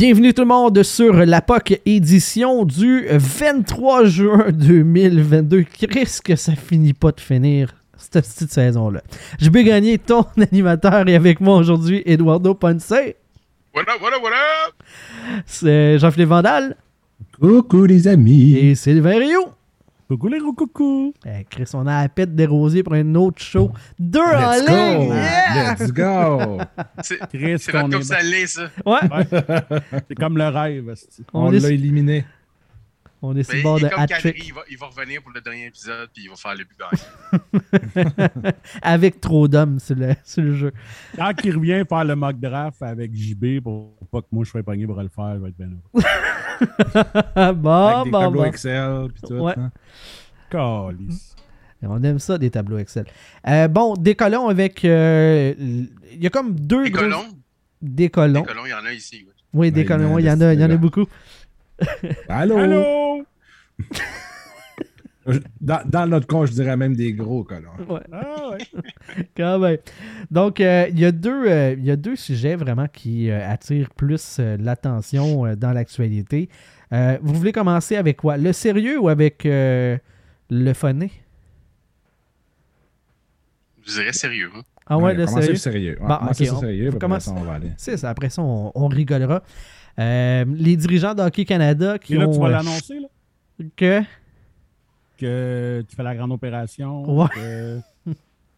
Bienvenue tout le monde sur la POC édition du 23 juin 2022. Qu'est-ce que ça finit pas de finir cette petite saison-là? Je vais gagner ton animateur et avec moi aujourd'hui, Eduardo Ponce. Up, what up? C'est Jean-Philippe Vandal Coucou les amis. et Sylvain Rio. Coucou les gros coucou. Eh, Chris, on a la pète des rosiers pour un autre show. Deux en Let's ligne! go. Yeah! Let's go. C'est Chris, c'est qu'on notre est comme ça l'est, ça. Ouais, C'est comme le rêve. on, l'a éliminé. On est sur le bord de comme. Kadri, il va, il va revenir pour le dernier épisode, puis il va faire le but. Avec trop d'hommes sur le, sur le jeu. Quand il revient faire le mock draft avec JB pour pas que moi je sois pogné pour le faire, je vais être bien heureux. bon, Avec des bon, tableaux bon. Excel puis tout. Ouais. hein. Calice. On aime ça, des tableaux Excel. Euh, bon, décollons avec. euh, Il y a comme deux. Les gros- colons, Décollons. les colons, il y en a ici. Oui, Ouais, décollons. il y y en a il y en a beaucoup. Allô? Allô? Dans, dans notre cas, je dirais même des gros colons. Ouais, Ah ouais. quand même. Donc, euh, il y, a deux, euh, il y a deux sujets vraiment qui euh, attirent plus euh, l'attention euh, dans l'actualité. Euh, vous voulez commencer avec quoi? Le sérieux ou avec euh, le phoné Je dirais sérieux. hein. Ah ouais, le commencez sérieux le sérieux. Bon, commencez ok, le on- sérieux, on puis commence- après ça, on va aller. C'est ça, après ça, on, on rigolera. Euh, les dirigeants d'Hockey Canada qui Et là, ont. tu vas euh, l'annoncer, là? que? Que tu fais la grande opération. Ouais. Que,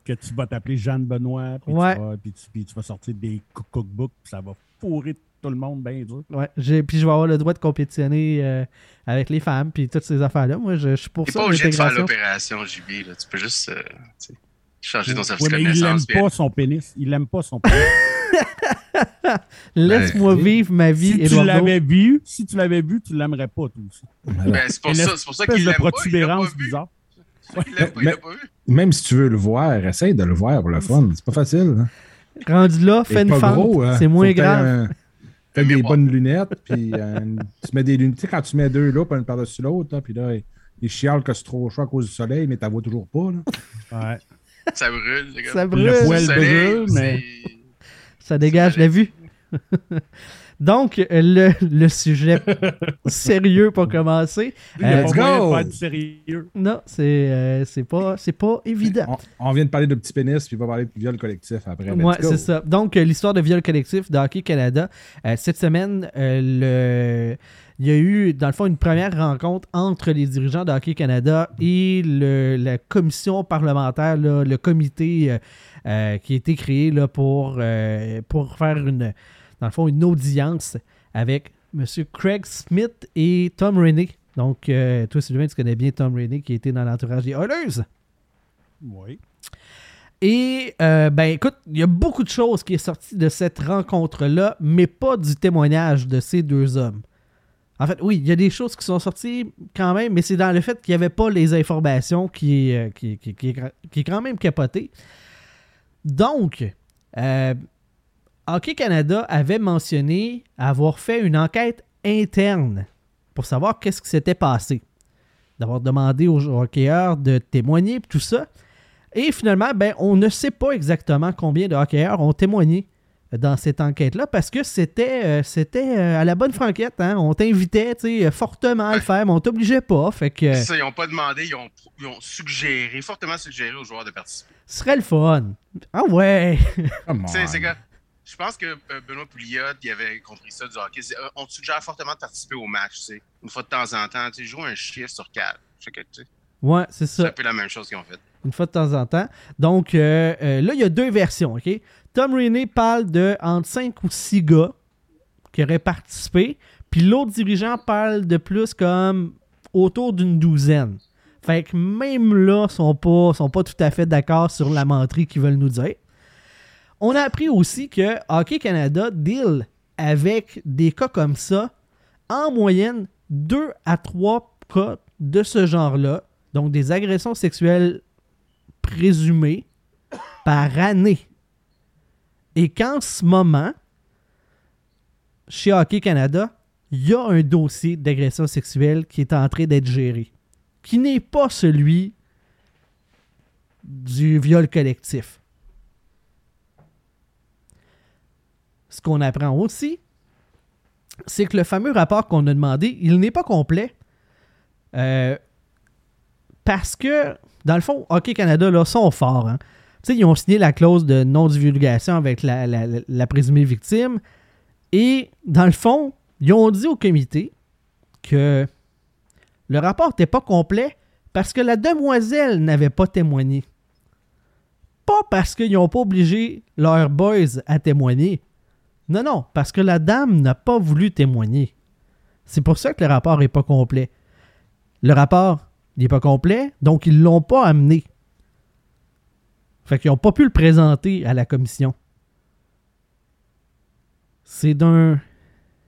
que tu vas t'appeler Jeanne Benoît. Puis, Ouais. tu vas, puis, tu, puis tu vas sortir des cook- cookbooks. Puis ça va fourrer tout le monde bien dur. Ouais, j'ai- puis je vais avoir le droit de compétitionner euh, avec les femmes, puis toutes ces affaires-là. Moi, je, je suis pour T'es ça. pas obligé de faire l'opération, JB. Là. Tu peux juste euh, tu sais, changer ton Ouais, service de mais il puis- pas son pénis. Il aime pas son pénis. Laisse-moi Ben, vivre ma vie, si tu l'avais vu, si tu l'avais vu, tu l'aimerais pas, toi aussi. Ben, c'est pour Une ça, c'est pour ça qu'il l'aime pas. Il l'a pas protubérance bizarre. Pas, il pas vu. Même si tu veux le voir, essaye de le voir pour le fun. C'est pas facile. Hein. Rendu là, fais une fente. hein. C'est moins grave. un- Fais des bonnes lunettes, puis euh, tu mets des lunettes. Tu sais, quand tu mets deux là, puis une par-dessus l'autre, puis là, il chiale que c'est trop chaud à cause du soleil, mais t'as vois toujours pas. Là. Ouais. Ça brûle, les gars. Ça brûle. Le poil soleil, brûle, mais. Ça dégage la vue. Donc, euh, le, le sujet sérieux pour commencer. Il n'y a Euh, pas moyen go! de du sérieux. Non, c'est euh, c'est pas, c'est pas évident. On, on vient de parler de petits pénis, puis il va parler de viol collectif après. Go. c'est ça. Donc, euh, l'histoire de viol collectif de Hockey Canada. Euh, cette semaine, euh, le... il y a eu, dans le fond, une première rencontre entre les dirigeants de Hockey Canada et le- la commission parlementaire, là, le comité euh, euh, qui a été créé là, pour, euh, pour faire une, dans le fond, une audience avec M. Craig Smith et Tom Rainey. Donc, euh, toi, Sylvain, tu connais bien Tom Rainey qui était dans l'entourage des Oilers. Oui. Et, euh, ben écoute, il y a beaucoup de choses qui est sorti de cette rencontre-là, mais pas du témoignage de ces deux hommes. En fait, oui, il y a des choses qui sont sorties quand même, mais c'est dans le fait qu'il n'y avait pas les informations euh, qui, qui- qui qui est quand même capoté. Donc, euh, Hockey Canada avait mentionné avoir fait une enquête interne pour savoir qu'est-ce qui s'était passé. D'avoir demandé aux hockeyeurs de témoigner tout ça. Et finalement, ben, on ne sait pas exactement combien de hockeyeurs ont témoigné dans cette enquête-là parce que c'était euh, c'était euh, à la bonne franquette. Hein? On t'invitait sais, fortement à le faire, mais on t'obligeait pas. Fait que Ça, ils n'ont pas demandé, ils ont, ils ont suggéré, fortement suggéré aux joueurs de participer. ce serait le fun. Ah ouais! C'est que je pense que euh, Benoît Pouliot, il avait compris ça du hockey. Euh, On te suggère fortement de participer au match, tu sais. Une fois de temps en temps, tu sais, joue un chiffre sur quatre. Ouais, c'est C'est un ça. peu la même chose qu'ils ont fait. Une fois de temps en temps. Donc euh, euh, là, il y a deux versions, OK? Tom Rainey parle de entre 5 ou 6 gars qui auraient participé, puis l'autre dirigeant parle de plus comme autour d'une douzaine. Fait que même là, ils sont pas, sont pas tout à fait d'accord sur la menterie qu'ils veulent nous dire. On a appris aussi que Hockey Canada deal avec des cas comme ça, en moyenne, 2 à 3 cas de ce genre-là, donc des agressions sexuelles présumées par année. Et qu'en ce moment, chez Hockey Canada, il y a un dossier d'agression sexuelle qui est en train d'être géré, qui n'est pas celui du viol collectif. Ce qu'on apprend aussi, c'est que le fameux rapport qu'on a demandé, il n'est pas complet. Euh, parce que, dans le fond, Hockey Canada, là, sont forts. Hein. Ils ont signé la clause de non-divulgation avec la- la présumée victime. Et, dans le fond, ils ont dit au comité que le rapport n'était pas complet parce que la demoiselle n'avait pas témoigné. Pas parce qu'ils n'ont pas obligé leurs boys à témoigner. Non, non, parce que la dame n'a pas voulu témoigner. C'est pour ça que le rapport n'est pas complet. Le rapport n'est pas complet, donc ils ne l'ont pas amené. Fait qu'ils n'ont pas pu le présenter à la commission. C'est d'un...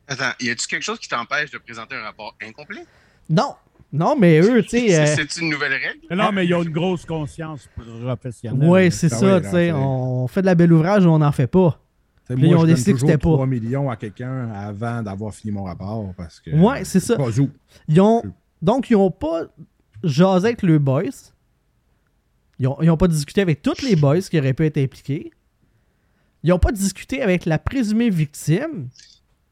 Attends, y a-tu quelque chose qui t'empêche de présenter un rapport incomplet? Non! Non, mais eux, tu sais... euh, C'est une nouvelle règle? Non, mais ils ont une grosse conscience professionnelle. Ouais, c'est ça, oui, tu sais. On fait de la belle ouvrage ou on n'en fait pas. Puis ils moi, ont je donne décidé que c'était pas. 3 millions à quelqu'un avant d'avoir fini mon rapport parce que. Ouais, c'est ça. Pas où. Ils ont, donc, ils n'ont pas jasé avec le boys. Ils n'ont ont pas discuté avec tous les boys qui auraient pu être impliqués. Ils n'ont pas discuté avec la présumée victime.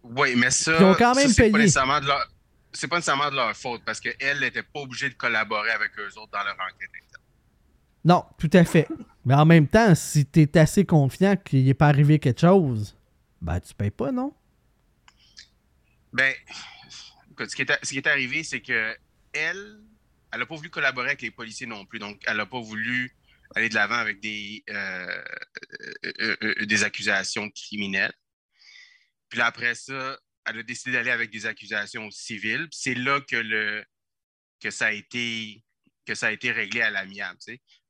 Oui, mais ça, Ils ont quand même ça, payé. pas nécessairement de leur... C'est pas nécessairement de leur faute parce qu'elle n'était pas obligée de collaborer avec eux autres dans leur enquête. interne. Non, tout à fait. Mais en même temps, si tu es assez confiant qu'il n'est pas arrivé quelque chose, ben tu payes pas, non? Ben, écoute, ce qui est, ce qui est arrivé, c'est que elle, elle n'a pas voulu collaborer avec les policiers non plus. Donc, elle n'a pas voulu aller de l'avant avec des, euh, euh, euh, accusations criminelles. Puis après ça, elle a décidé d'aller avec des accusations civiles. C'est là que, ça a été, réglé à l'amiable.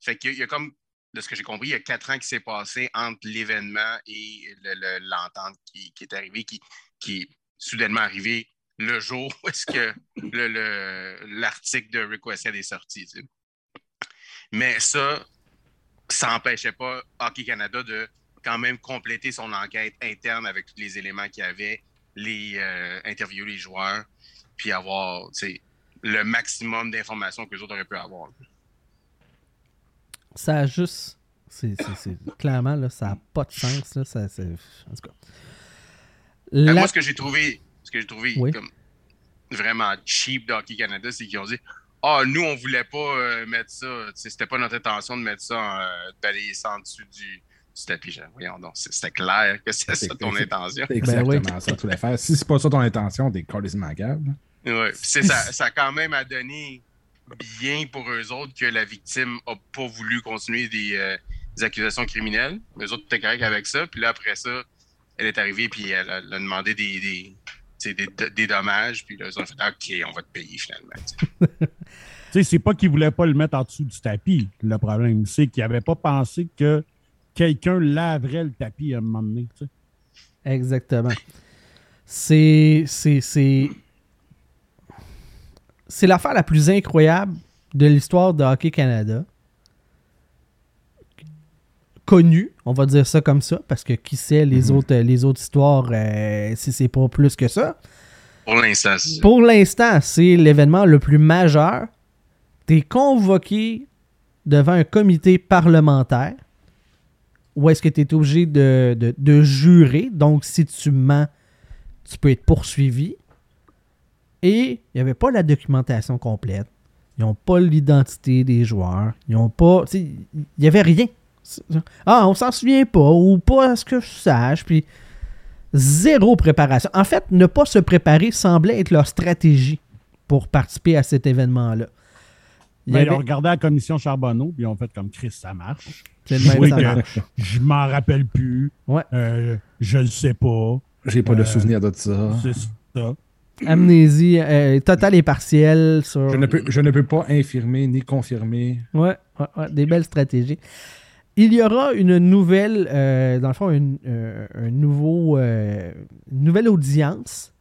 Fait qu'il y a- comme, de ce que j'ai compris, il y a quatre ans qui s'est passé entre l'événement et le- le- l'entente qui, qui est arrivée, qui, qui est soudainement arrivée le jour où est-ce que le- le- l'article de Westhead est sorti. tu sais. Mais ça, ça n'empêchait pas Hockey Canada de quand même compléter son enquête interne avec tous les éléments qu'il y avait, les euh, interviewer les joueurs, puis avoir tu sais, le maximum d'informations que les autres auraient pu avoir. Ça a juste. Clairement, là, ça n'a pas de sens. Là, ça, en tout cas. La- Moi, ce que j'ai trouvé, que j'ai trouvé Oui. comme vraiment cheap d'Hockey Canada, c'est qu'ils ont dit Ah, nous, on voulait pas euh, mettre ça. C'était pas notre intention de mettre ça, en, euh, de balayer ça en dessous du, du tapis. Voyons donc, c'était clair que c'est ça ton intention. C'est Ben oui. exactement ça que tu voulais faire. Si c'est pas ça ton intention, cave. Ouais. Puis c'est ça, ça a quand même à donné bien pour eux autres que la victime a pas voulu continuer des, euh, des accusations criminelles. Les autres étaient corrects avec ça. Puis là, après ça, elle est arrivée puis elle a, elle a demandé des, des, des, des dommages. Puis là, ils ont fait OK, on va te payer finalement. tu sais. C'est pas qu'ils voulaient pas le mettre en dessous du tapis. Le problème, c'est qu'ils n'avaient pas pensé que quelqu'un laverait le tapis à un moment donné. tu sais. Exactement. C'est. C'est. C'est. C'est l'affaire la plus incroyable de l'histoire de Hockey Canada. Connue, on va dire ça comme ça, parce que qui sait les, autres, les autres histoires, euh, si c'est pas plus que ça. Pour l'instant, c'est. Pour l'instant, c'est l'événement le plus majeur. Tu es convoqué devant un comité parlementaire où est-ce que tu es obligé de, de- de jurer. Donc, si tu mens, tu peux être poursuivi. Et il n'y avait pas la documentation complète. Ils n'ont pas l'identité des joueurs. Ils n'ont pas. tu sais, Il n'y avait rien. Ah, on s'en souvient pas, ou pas à ce que je sache. Puis zéro préparation. En fait, ne pas se préparer semblait être leur stratégie pour participer à cet événement-là. Il y Ben, avait- Ils ont regardé la commission Charbonneau, puis ils ont fait comme Chris, ça marche. C'est le même, Oui, ça que marche. je m'en rappelle plus. Ouais. Euh, je le sais pas. J'ai pas Euh, de souvenir de ça. C'est ça. Amnésie euh, totale et partielle sur. Je ne, peux, je ne peux pas infirmer ni confirmer. Ouais, ouais, ouais, des belles stratégies. Il y aura une nouvelle, euh, dans le fond, une, euh, un nouveau, euh, nouvelle audience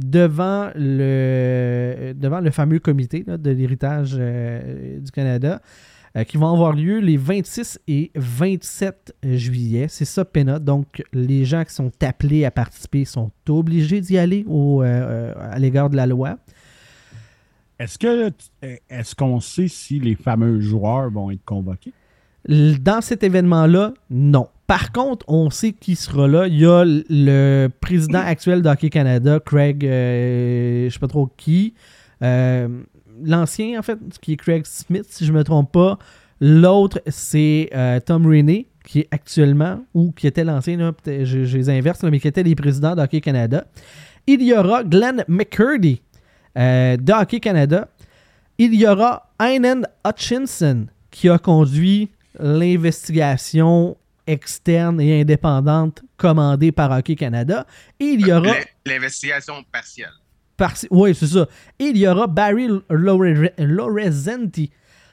devant le, devant le fameux comité de l'héritage du Canada qui va avoir lieu les 26 et 27 juillet. C'est ça, Pena. Donc, les gens qui sont appelés à participer sont obligés d'y aller au, à l'égard de la loi. Est-ce que est-ce qu'on sait si les fameux joueurs vont être convoqués? Dans cet événement-là, non. Par contre, on sait qui sera là. Il y a le président actuel d'Hockey Canada, Craig, euh, je sais pas trop qui. Euh, L'ancien, en fait, qui est Craig Smith, si je me trompe pas. L'autre, c'est euh, Tom Rainey, qui est actuellement, ou qui était l'ancien, je, je les inverse, là, mais qui était les présidents d'Hockey Canada. Il y aura Glenn McCurdy euh, de Hockey Canada. Il y aura Einan Hutchinson qui a conduit l'investigation externe et indépendante commandée par Hockey Canada. Et il y aura... L'in- L'investigation partielle. Oui, c'est ça. Et il y aura Barry Lore- Lorenzenti,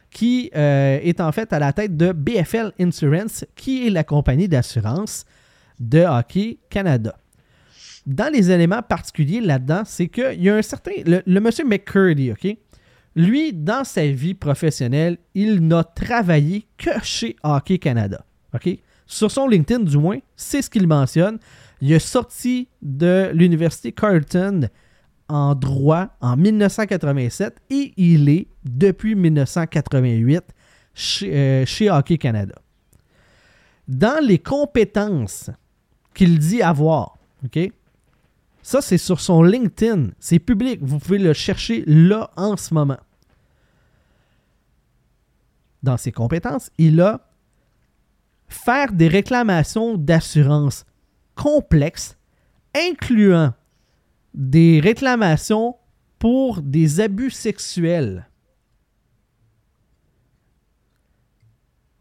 qui euh, est en fait à la tête de BFL Insurance, qui est la compagnie d'assurance de Hockey Canada. Dans les éléments particuliers là-dedans, c'est qu'il y a un certain. Le, le monsieur McCurdy, OK? Lui, dans sa vie professionnelle, il n'a travaillé que chez Hockey Canada. Sur son LinkedIn, du moins, c'est ce qu'il mentionne. Il est sorti de l'université Carleton en droit en 1987 et il est depuis 1988 chez, euh, chez Hockey Canada. Dans les compétences qu'il dit avoir, OK? Ça, c'est sur son LinkedIn. C'est public. Vous pouvez le chercher là en ce moment. Dans ses compétences, il a faire des réclamations d'assurance complexes, incluant des réclamations pour des abus sexuels.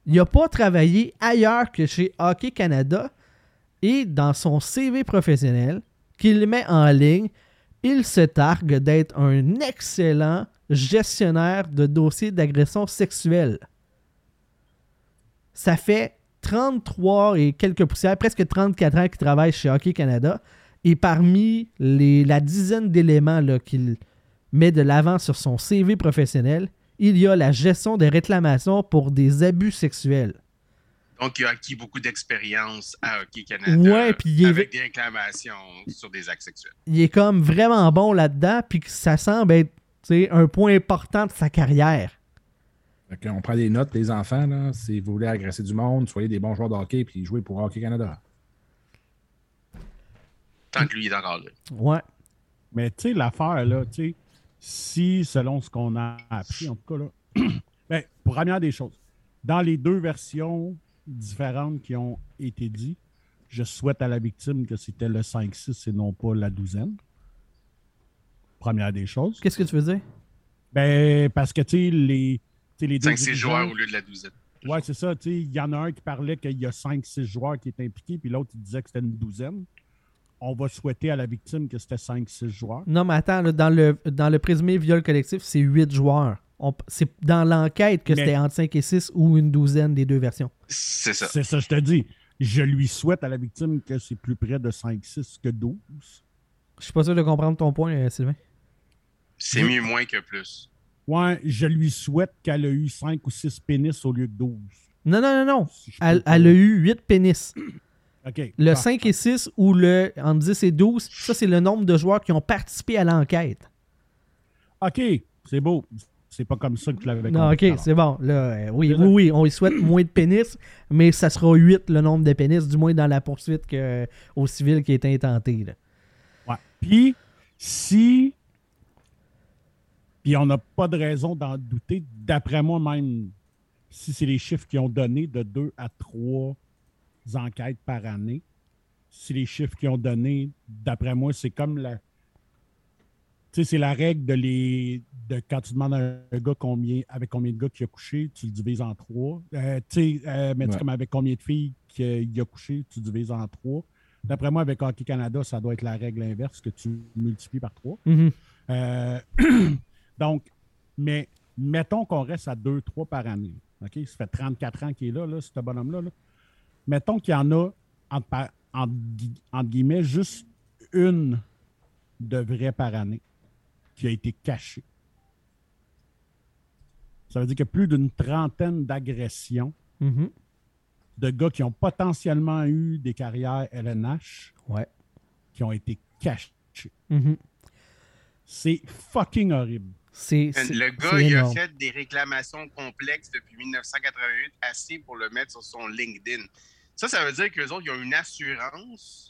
Il n'a pas travaillé ailleurs que chez Hockey Canada et dans son CV professionnel qu'il met en ligne, il se targue d'être un excellent gestionnaire de dossiers d'agression sexuelle. Ça fait 33 et quelques poussières, presque 34 ans qu'il travaille chez Hockey Canada. Et parmi la dizaine d'éléments qu'il met de l'avant sur son CV professionnel, il y a la gestion des réclamations pour des abus sexuels. Donc, il a acquis beaucoup d'expérience à Hockey Canada Ouais, puis il est- avec des réclamations sur des actes sexuels. Il est comme vraiment bon là-dedans, puis que ça semble être un point important de sa carrière. Qu'on prend des notes, les enfants, là, si vous voulez agresser du monde, soyez des bons joueurs de hockey puis jouez pour Hockey Canada. Tant que lui est encore là. Ouais. Mais tu sais, l'affaire, là, tu sais, si, selon ce qu'on a appris, en tout cas, là, ben, première des choses, dans les deux versions différentes qui ont été dites, je souhaite à la victime que c'était le 5-6 et non pas la douzaine. Première des choses. Qu'est-ce que tu veux dire? Ben, parce que, tu sais, les, tu sais, les deux 5-6 dirigeants- joueurs au lieu de la douzaine. Ouais, c'est ça. Il y en a un qui parlait qu'il y a 5-6 joueurs qui étaient impliqués, puis l'autre, il disait que c'était une douzaine. On va souhaiter à la victime que c'était 5-6 joueurs. Non, mais attends, là, dans, le, dans le présumé viol collectif, c'est 8 joueurs. On- C'est dans l'enquête que Mais- c'était entre 5 et 6 ou une douzaine des deux versions. C'est ça. C'est ça, je te dis. Je lui souhaite à la victime que c'est plus près de 5-6 que 12. Je suis pas sûr de comprendre ton point, euh, Sylvain. C'est mieux moins que plus. Ouais, je lui souhaite qu'elle a eu 5 ou 6 pénis au lieu de 12. Non, non, non, non. Si Elle, a eu 8 pénis. OK. Le Ah, 5 et 6 ou le entre 10 et 12, ça, c'est le nombre de joueurs qui ont participé à l'enquête. OK, c'est beau. C'est pas comme ça que je l'avais Non, compris, ok, c'est bon. Là, euh, oui, oui, on lui souhaite moins de pénis, mais ça sera 8 le nombre de pénis, du moins dans la poursuite que, euh, au civil qui est intenté. là. Ouais. Puis, si. Puis, on n'a pas de raison d'en douter. D'après moi, même si c'est les chiffres qui ont donné de 2 à 3 enquêtes par année, si les chiffres qui ont donné, d'après moi, c'est comme la. Tu sais, c'est la règle de les. De quand tu demandes à un gars combien, avec combien de gars qui a couché, tu le divises en trois. Euh, tu sais, euh, mais tu sais, Ouais. comme avec combien de filles qu'il a couché, tu divises en trois. D'après moi, avec Hockey Canada, ça doit être la règle inverse que tu multiplies par trois. Mhm. Euh, donc, mais mettons qu'on reste à 2-3 par année. OK? Ça fait 34 ans qu'il est là, là ce bonhomme-là. là. Mettons qu'il y en a, entre, entre gui- entre guillemets, juste une de vraie par année qui a été cachée. Ça veut dire qu'il y a plus d'une trentaine d'agressions Mhm. de gars qui ont potentiellement eu des carrières LNH Ouais. qui ont été cachés. Mhm. C'est fucking horrible. C'est, c'est- Le gars, il a fait des réclamations complexes depuis 1988, assez pour le mettre sur son LinkedIn. Ça, ça veut dire qu'eux autres, ils ont une assurance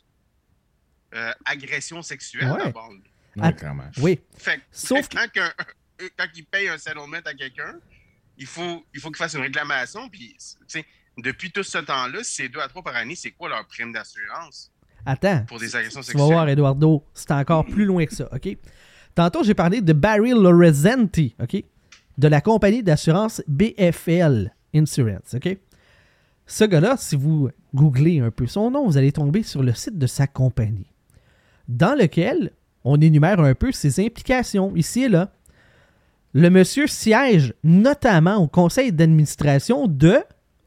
euh, agression sexuelle Ouais. Ouais, Ah. clairement. Oui. Fait que Sauf fait que quand, euh, quand ils payent un settlement à quelqu'un, il faut il faut qu'ils fassent une réclamation. Puis, tu sais, depuis tout ce temps-là, c'est deux à trois par année, c'est quoi leur prime d'assurance? Attends. pour des agressions Tu vas sexuelles? voir, Eduardo, c'est encore plus loin que ça, OK? Tantôt, j'ai parlé de Barry Lorenzetti, OK? De la compagnie d'assurance BFL Insurance, OK? Ce gars-là, si vous googlez un peu son nom, vous allez tomber sur le site de sa compagnie, dans lequel on énumère un peu ses implications, ici et là. Le monsieur siège notamment au conseil d'administration de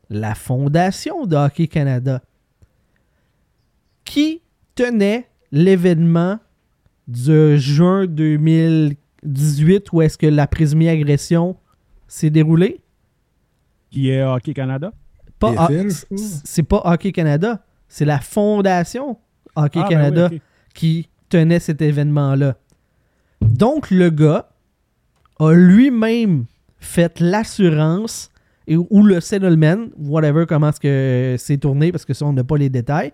la Fondation de Hockey Canada qui tenait l'événement de juin 2018 où est-ce que la présumée agression s'est déroulée? Qui est Hockey Canada? Pas c'est pas Hockey Canada, c'est la Fondation Hockey Ah, ben Canada oui, qui tenait cet événement-là. Donc, le gars a lui-même fait l'assurance et, ou le settlement, whatever, comment est-ce que c'est tourné, parce que ça, on n'a pas les détails,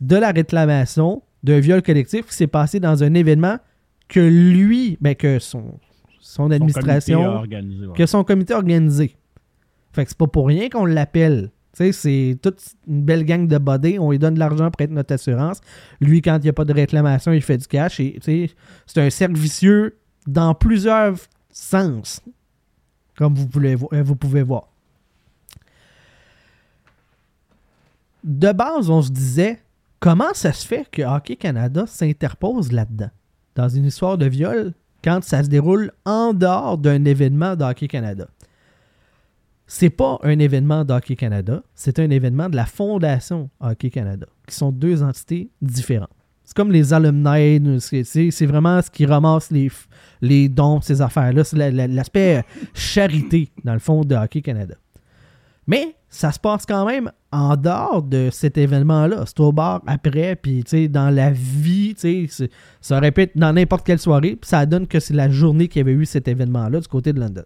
de la réclamation d'un viol collectif qui s'est passé dans un événement que lui, ben, que son, administration, organisé, ouais. que son comité a organisé. Fait que c'est pas pour rien qu'on l'appelle. C'est toute une belle gang de bodés. On lui donne de l'argent pour être notre assurance. Lui, quand il n'y a pas de réclamation, il fait du cash. C'est un cercle vicieux dans plusieurs sens. Comme vous pouvez, vo- euh, vous pouvez voir. De base, on se disait comment ça se fait que Hockey Canada s'interpose là-dedans, dans une histoire de viol, quand ça se déroule en dehors d'un événement d'Hockey Canada. C'est pas un événement d'Hockey Canada, c'est un événement de la Fondation Hockey Canada, qui sont deux entités différentes. C'est comme les alumni, c'est vraiment ce qui ramasse les, les dons, ces affaires-là. C'est la- la- l'aspect charité, dans le fond, de Hockey Canada. Mais ça se passe quand même en dehors de cet événement-là. C'est au bar après, puis dans la vie, ça être dans n'importe quelle soirée, puis ça donne que c'est la journée qu'il y avait eu cet événement-là du côté de London.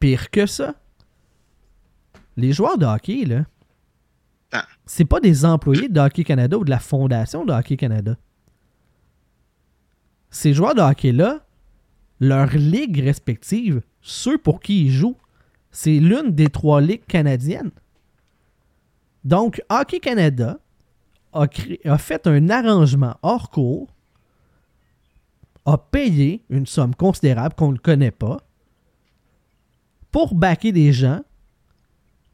Pire que ça, les joueurs de hockey, là, Ah. c'est pas des employés de Hockey Canada ou de la fondation de Hockey Canada. Ces joueurs de hockey-là, leur ligue respective, ceux pour qui ils jouent, c'est l'une des trois ligues canadiennes. Donc, Hockey Canada a, a fait un arrangement hors cours, a payé une somme considérable qu'on ne connaît pas, pour backer des gens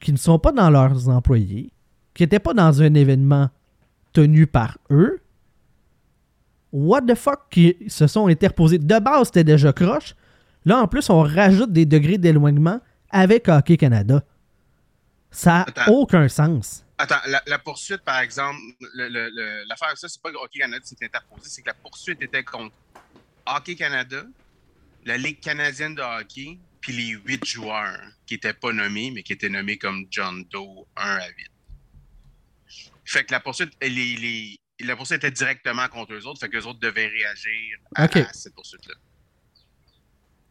qui ne sont pas dans leurs employés, qui n'étaient pas dans un événement tenu par eux. What the fuck qui se sont interposés. De base, c'était déjà croche. Là, en plus, on rajoute des degrés d'éloignement avec Hockey Canada. Ça n'a aucun sens. Attends, la, la poursuite, par exemple, le- le- le- l'affaire, ça, c'est pas que Hockey Canada s'est interposé, c'est que la poursuite était contre Hockey Canada, la Ligue canadienne de hockey, puis les huit joueurs qui n'étaient pas nommés, mais qui étaient nommés comme John Doe 1 à 8. Fait que la poursuite, les, les- la poursuite était directement contre eux autres, fait que les autres devaient réagir à, cette poursuite-là.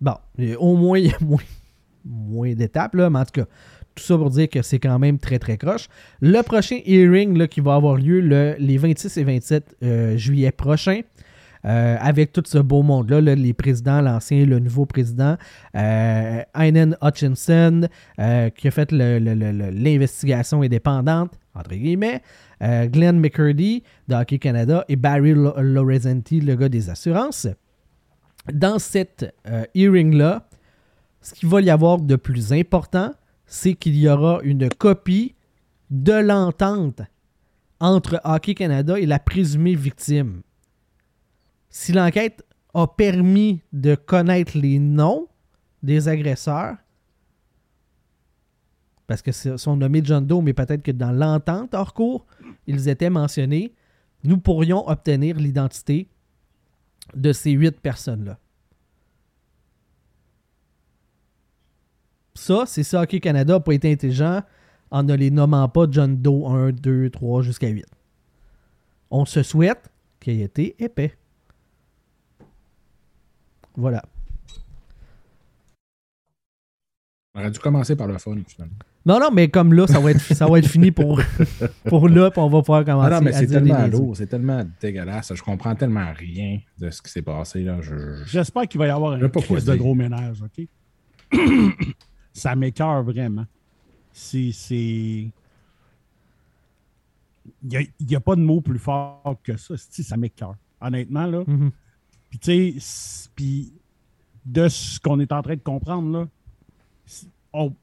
Bon, au moins, il y a moins, moins d'étapes, là, mais en tout cas, tout ça pour dire que c'est quand même très, très croche. Le prochain hearing là, qui va avoir lieu le- les 26 et 27 euh, juillet prochains, euh, avec tout ce beau monde-là, là, les présidents, l'ancien et le nouveau président, euh, Hutchinson, euh, qui a fait l'investigation indépendante, entre guillemets, euh, Glenn McCurdy de Hockey Canada et Barry Lo- Lorenzetti, le gars des assurances dans cette hearing-là, ce qu'il va y avoir de plus important, c'est qu'il y aura une copie de l'entente entre Hockey Canada et la présumée victime. Si l'enquête a permis de connaître les noms des agresseurs, parce que sont nommés John Doe, mais peut-être que dans l'entente hors cours, ils étaient mentionnés, nous pourrions obtenir l'identité de ces huit personnes-là. Ça, c'est ça, Hockey Canada n'a pas été intelligent en ne les nommant pas John Doe 1, 2, 3 jusqu'à 8. On se souhaite qu'il ait été épais. Voilà. On aurait dû commencer par le fun, finalement. Non, non, mais comme là, ça va être, ça va être fini pour, pour là, puis on va pouvoir commencer Ah non, mais c'est tellement lourd, c'est tellement dégueulasse. Je comprends tellement rien de ce qui s'est passé. Là. Je... J'espère qu'il va y avoir un crise de dire. gros ménage, OK? ça m'écœure vraiment. C'est. c'est- Il n'y a, pas de mot plus fort que ça. Si, ça m'écœure. Honnêtement, là. Mhm. Puis, tu sais, puis de ce qu'on est en train de comprendre, là, on,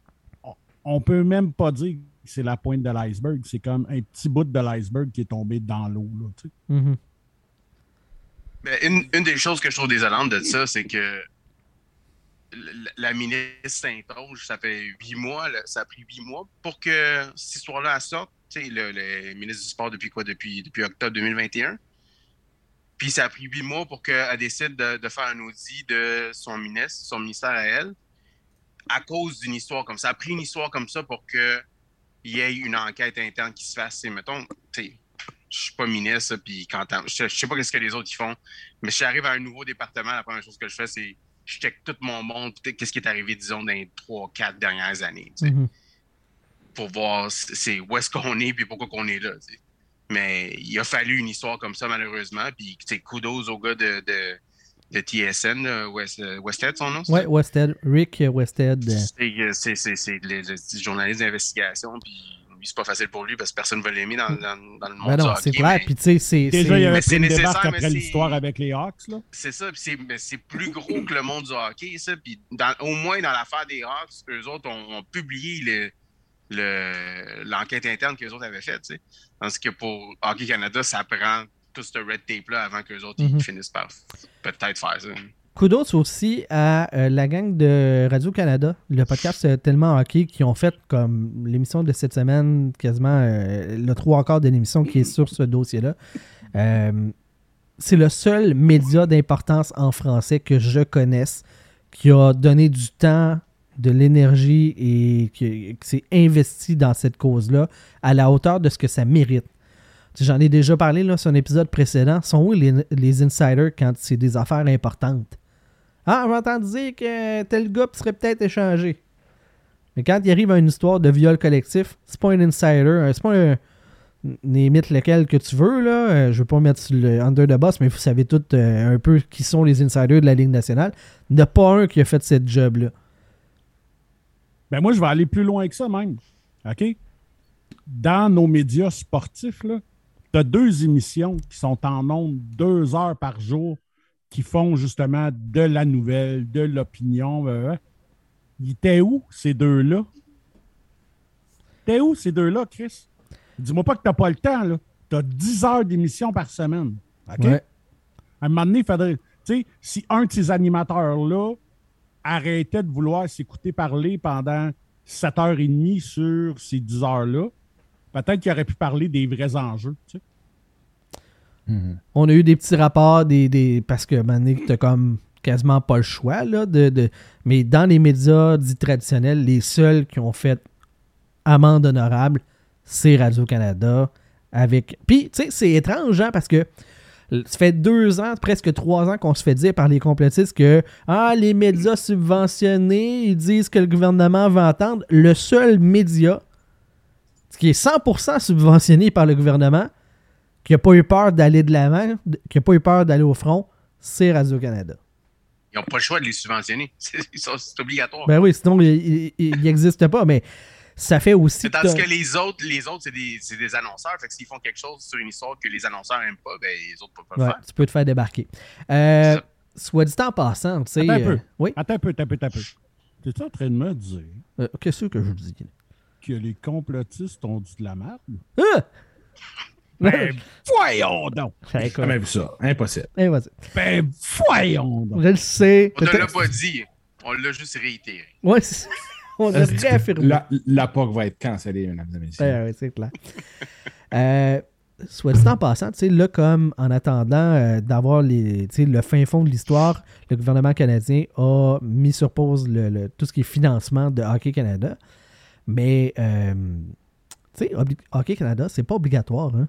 on, peut même pas dire que c'est la pointe de l'iceberg. C'est comme un petit bout de l'iceberg qui est tombé dans l'eau, là, tu sais. Mhm. Ben, une, une des choses que je trouve désolante de ça, c'est que la ministre Saint-Onge, ça fait huit mois, là, ça a pris huit mois pour que cette histoire-là sorte. Tu sais, le, le ministre du Sport depuis quoi? Depuis, depuis octobre 2021. Puis ça a pris huit mois pour qu'elle décide de, de faire un audit de son ministre, son ministère à elle, à cause d'une histoire comme ça. Ça a pris une histoire comme ça pour qu'il y ait une enquête interne qui se fasse. Sais, mettons, tu sais, je suis pas ministre, puis quand je, sais pas ce que les autres ils font, mais si j'arrive à un nouveau département, la première chose que je fais, c'est je check tout mon monde, qu'est-ce qui est arrivé, disons, dans les trois, quatre dernières années, Mhm. pour voir c'est où est-ce qu'on est, puis pourquoi qu'on est là. Mais il a fallu une histoire comme ça, malheureusement, puis tu sais, kudos au gars de, de, de TSN, West, euh, Westhead, son nom? ça? Westhead, Rick Westhead. C'est- euh, C'est c'est- c'est le, le journaliste d'investigation, puis lui, c'est pas facile pour lui parce que personne ne va l'aimer dans, dans, dans le monde Ben du non, c'est clair. Puis tu sais, c'est. Déjà, il y avait nécessaire, après c'est- l'histoire avec les Hawks, là. C'est ça, puis c'est mais c'est plus gros que le monde du hockey, ça. Puis dans- au moins dans l'affaire des Hawks, eux autres ont, ont publié le- le- l'enquête interne qu'eux autres avaient faite. Tandis que pour Hockey Canada, ça prend tout ce red tape-là avant qu'eux autres Mhm. finissent par peut-être faire ça. Kudos aussi à euh, la gang de Radio-Canada, le podcast euh, Tellement Hockey, qui ont fait comme l'émission de cette semaine, quasiment euh, le trois quarts de l'émission qui est sur ce dossier-là. C'est le seul média d'importance en français que je connaisse qui a donné du temps, de l'énergie et qui, qui s'est investi dans cette cause-là à la hauteur de ce que ça mérite. J'en ai déjà parlé là, sur un épisode précédent. Sont où les, les insiders quand c'est des affaires importantes? Ah, j'entends dire que tel gars serait peut-être échangé. Mais quand il arrive à une histoire de viol collectif, c'est pas un insider, euh, c'est pas un. Limite lequel que tu veux, là. euh, Je veux pas mettre le under the boss, mais vous savez tous euh, un peu qui sont les insiders de la Ligue nationale. Il n'y a pas un qui a fait cette job-là. Ben moi, je vais aller plus loin que ça même. OK? Dans nos médias sportifs, tu as deux émissions qui sont en ondes deux heures par jour qui font justement de la nouvelle, de l'opinion. euh, euh. Ils étaient où, ces deux-là? T'es où, ces deux-là, Chris? Dis-moi pas que t'as pas le temps, là. T'as 10 heures d'émission par semaine. OK? Ouais. À un moment donné, il faudrait. Tu sais, si un de ces animateurs-là arrêtait de vouloir s'écouter parler pendant 7h30 sur ces 10 heures-là, peut-être qu'il aurait pu parler des vrais enjeux. Tu sais. Mhm. On a eu des petits rapports, des, parce que maintenant, t'as comme quasiment pas le choix, de, de- mais dans les médias dits traditionnels, les seuls qui ont fait amende honorable, c'est Radio-Canada. Avec... Puis, tu sais, c'est étrange, hein, parce que ça fait deux ans, presque trois ans qu'on se fait dire par les complotistes que ah, les médias subventionnés, ils disent que le gouvernement va entendre. Le seul média qui est 100% subventionné par le gouvernement, qui n'a pas eu peur d'aller de l'avant, qui n'a pas eu peur d'aller au front, c'est Radio-Canada. Ils n'ont pas le choix de les subventionner. C'est obligatoire. Ben oui, sinon, il n'existe pas, mais ça fait aussi... C'est Tandis t'as- que les autres, les autres, c'est des, c'est des annonceurs. Fait que s'ils font quelque chose sur une histoire que les annonceurs n'aiment pas, ben les autres peuvent pas le Ouais, faire. tu peux te faire débarquer. Euh, soit dit en passant, tu sais... Attends un peu. euh, oui, Attends un peu, attends un peu, attends un peu. T'es en train de me dire Euh, qu'est-ce que je dis? que les complotistes ont dit de la merde? Ah! Ben, voyons donc! J'ai jamais vu ça. Impossible. Eh, vas-y. Ben, voyons donc! Je le sais. On ne l'a pas dit. On l'a juste réitéré. Ouais, c'est- on a réaffirmé. La, la POC va être cancellée, mesdames et messieurs? Ouais, ouais, c'est clair. Euh, soit dit en passant, tu sais, là, comme en attendant euh, d'avoir les, le fin fond de l'histoire, le gouvernement canadien a mis sur pause le, le- tout ce qui est financement de Hockey Canada. Mais, euh, tu sais, Hockey Canada, c'est pas obligatoire. Hein?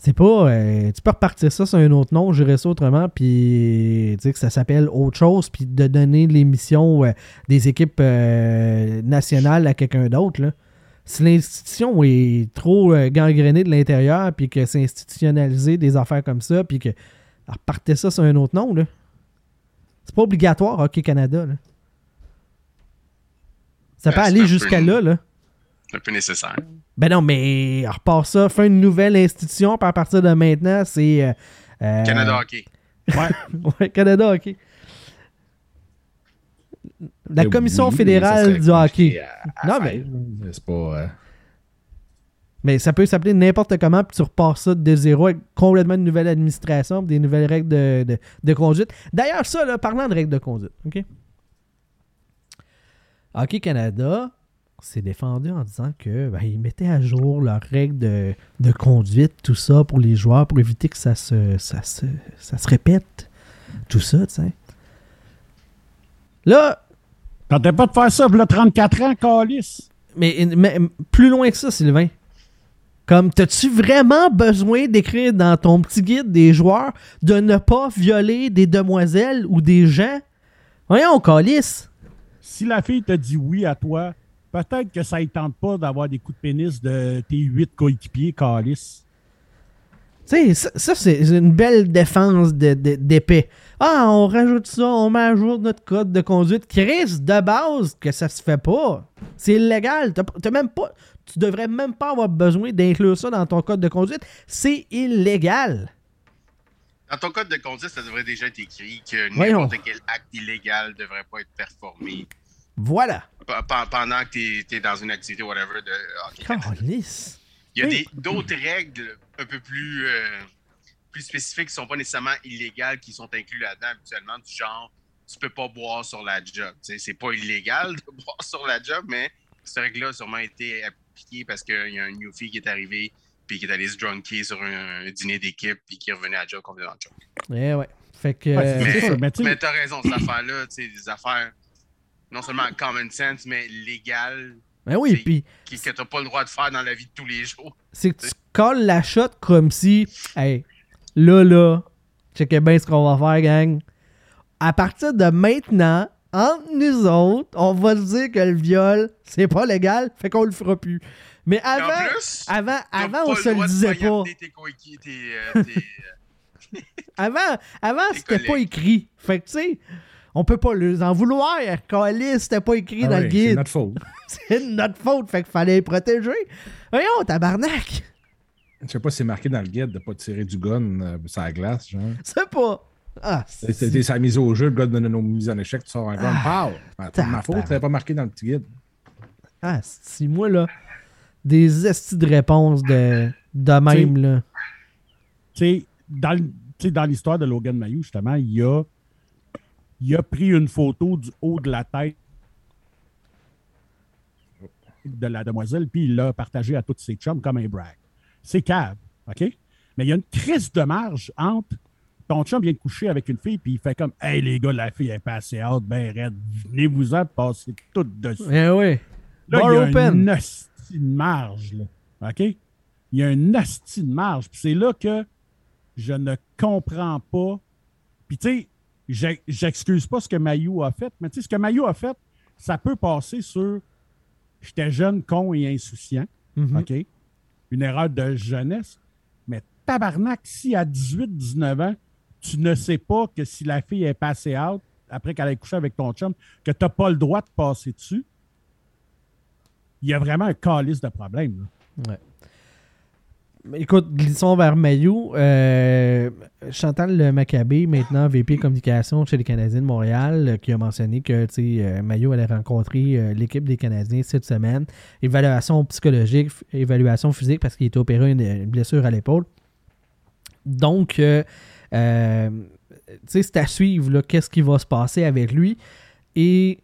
C'est pas. euh, tu peux repartir ça sur un autre nom, gérer ça autrement, puis sais que ça s'appelle autre chose, puis de donner l'émission euh, des équipes euh, nationales à quelqu'un d'autre. si l'institution est trop euh, gangrénée de l'intérieur, puis que c'est institutionnalisé des affaires comme ça, puis que repartez ça sur un autre nom, là. C'est pas obligatoire, Hockey Canada, là. Ça peut Ben, c'est aller jusqu'à là, là. C'est un peu nécessaire. Ben non, mais on repart ça, fait une nouvelle institution, puis à partir de maintenant, c'est. euh, euh, Canada Hockey. Ouais. Ouais, Canada Hockey. La Mais Commission oui, fédérale du hockey. compliqué à- à Non, faire, mais-. C'est pas. euh, Mais ça peut s'appeler n'importe comment, puis tu repars ça de zéro avec complètement une nouvelle administration, puis des nouvelles règles de, de- de conduite. D'ailleurs, ça, là, parlant de règles de conduite, OK? Hockey Canada s'est défendu en disant que ben, ils mettaient à jour leurs règles de, de conduite, tout ça, pour les joueurs, pour éviter que ça se, ça se, ça se répète. Tout ça, tu sais. Là, Tentais pas de faire ça, le 34 ans, Calis. Mais, mais plus loin que ça, Sylvain. Comme, t'as-tu vraiment besoin d'écrire dans ton petit guide des joueurs de ne pas violer des demoiselles ou des gens? Voyons, calice. Si la fille te dit oui à toi, peut-être que ça ne tente pas d'avoir des coups de pénis de tes huit coéquipiers, Calis. Tu sais, ça, ça, c'est une belle défense de- de- d'épée. ah, on rajoute ça, on met à jour notre code de conduite. Chris, de base, que ça se fait pas. C'est illégal. T'as t'as même pas, tu devrais même pas avoir besoin d'inclure ça dans ton code de conduite. C'est illégal. Dans ton code de conduite, ça devrait déjà être écrit que n'importe quel acte illégal ne devrait pas être performé Voilà. pe- pe- pendant que tu es, dans une activité whatever de hockey. Calice. Il y a d'autres règles un peu plus, euh, plus spécifiques qui sont pas nécessairement illégales qui sont incluses là-dedans habituellement, du genre tu peux pas boire sur la job. C'est pas illégal de boire sur la job, mais cette règle-là a sûrement été appliquée parce qu'il y a un newfie qui est arrivé puis qui est allé se drunker sur un, un dîner d'équipe puis qui est revenu à la job complètement choc. Eh ouais. Fait que. Ouais, euh, mais- t'as raison, tu sais, des affaires non seulement common sense, mais légales, ben oui, puis que t'as pas le droit de faire dans la vie de tous les jours. c'est que tu colles la shot comme si, hey, là, là, checkez bien ce qu'on va faire, gang. À partir de maintenant, entre nous autres, on va se dire que le viol, c'est pas légal, fait qu'on le fera plus. Mais avant, plus, avant, avant on se le disait pas. poignarder Tes coéquipiers, tes, tes, Avant, avant c'était pas écrit. Fait que, tu sais, on peut pas leur en vouloir. Calice, c'était pas écrit ah dans le C'est guide. notre faute. C'est de notre faute, fait qu'il fallait les protéger. Voyons, tabarnak. Je sais pas si c'est marqué dans le guide de pas tirer du gun euh, sur la glace, genre. C'est pas. Ah, C'est- C'est sa mise au jeu, le gars de nos mises en échec, tu sors un gun, pow! C'est de ma faute, c'était pas marqué dans le petit guide. Ah, si moi, là, des estis de réponse de, de même, là. tu sais, dans, dans l'histoire de Logan Mayou, justement, il a, il a pris une photo du haut de la tête de la demoiselle, puis il l'a partagé à tous ses chums comme un brag. C'est cave, OK? Mais il y a une crise de marge entre ton chum vient de coucher avec une fille, puis il fait comme Hey les gars, la fille est passée out, ben raide, venez-vous-en, passez tout dessus. Eh oui. Là, Bar il y a open. une hostie de marge, là. OK? Il y a une hostie de marge. Puis c'est là que je ne comprends pas. Puis tu sais, j'excuse pas ce que Mayou a fait, mais tu sais, ce que Mayou a fait, ça peut passer sur j'étais jeune, con et insouciant. Mhm. OK? Une erreur de jeunesse. Mais tabarnak, si à 18-19 ans, tu ne sais pas que si la fille est passée out après qu'elle ait couché avec ton chum, que tu n'as pas le droit de passer dessus, il y a vraiment un calice de problème. là. Écoute, glissons vers Mayou. Euh, Chantal Maccabé, maintenant VP Communication chez les Canadiens de Montréal, euh, qui a mentionné que euh, allait rencontrer euh, l'équipe des Canadiens cette semaine. Évaluation psychologique, évaluation physique parce qu'il était opéré une, une blessure à l'épaule. Donc, c'est à suivre qu'est-ce qui va se passer avec lui. Et,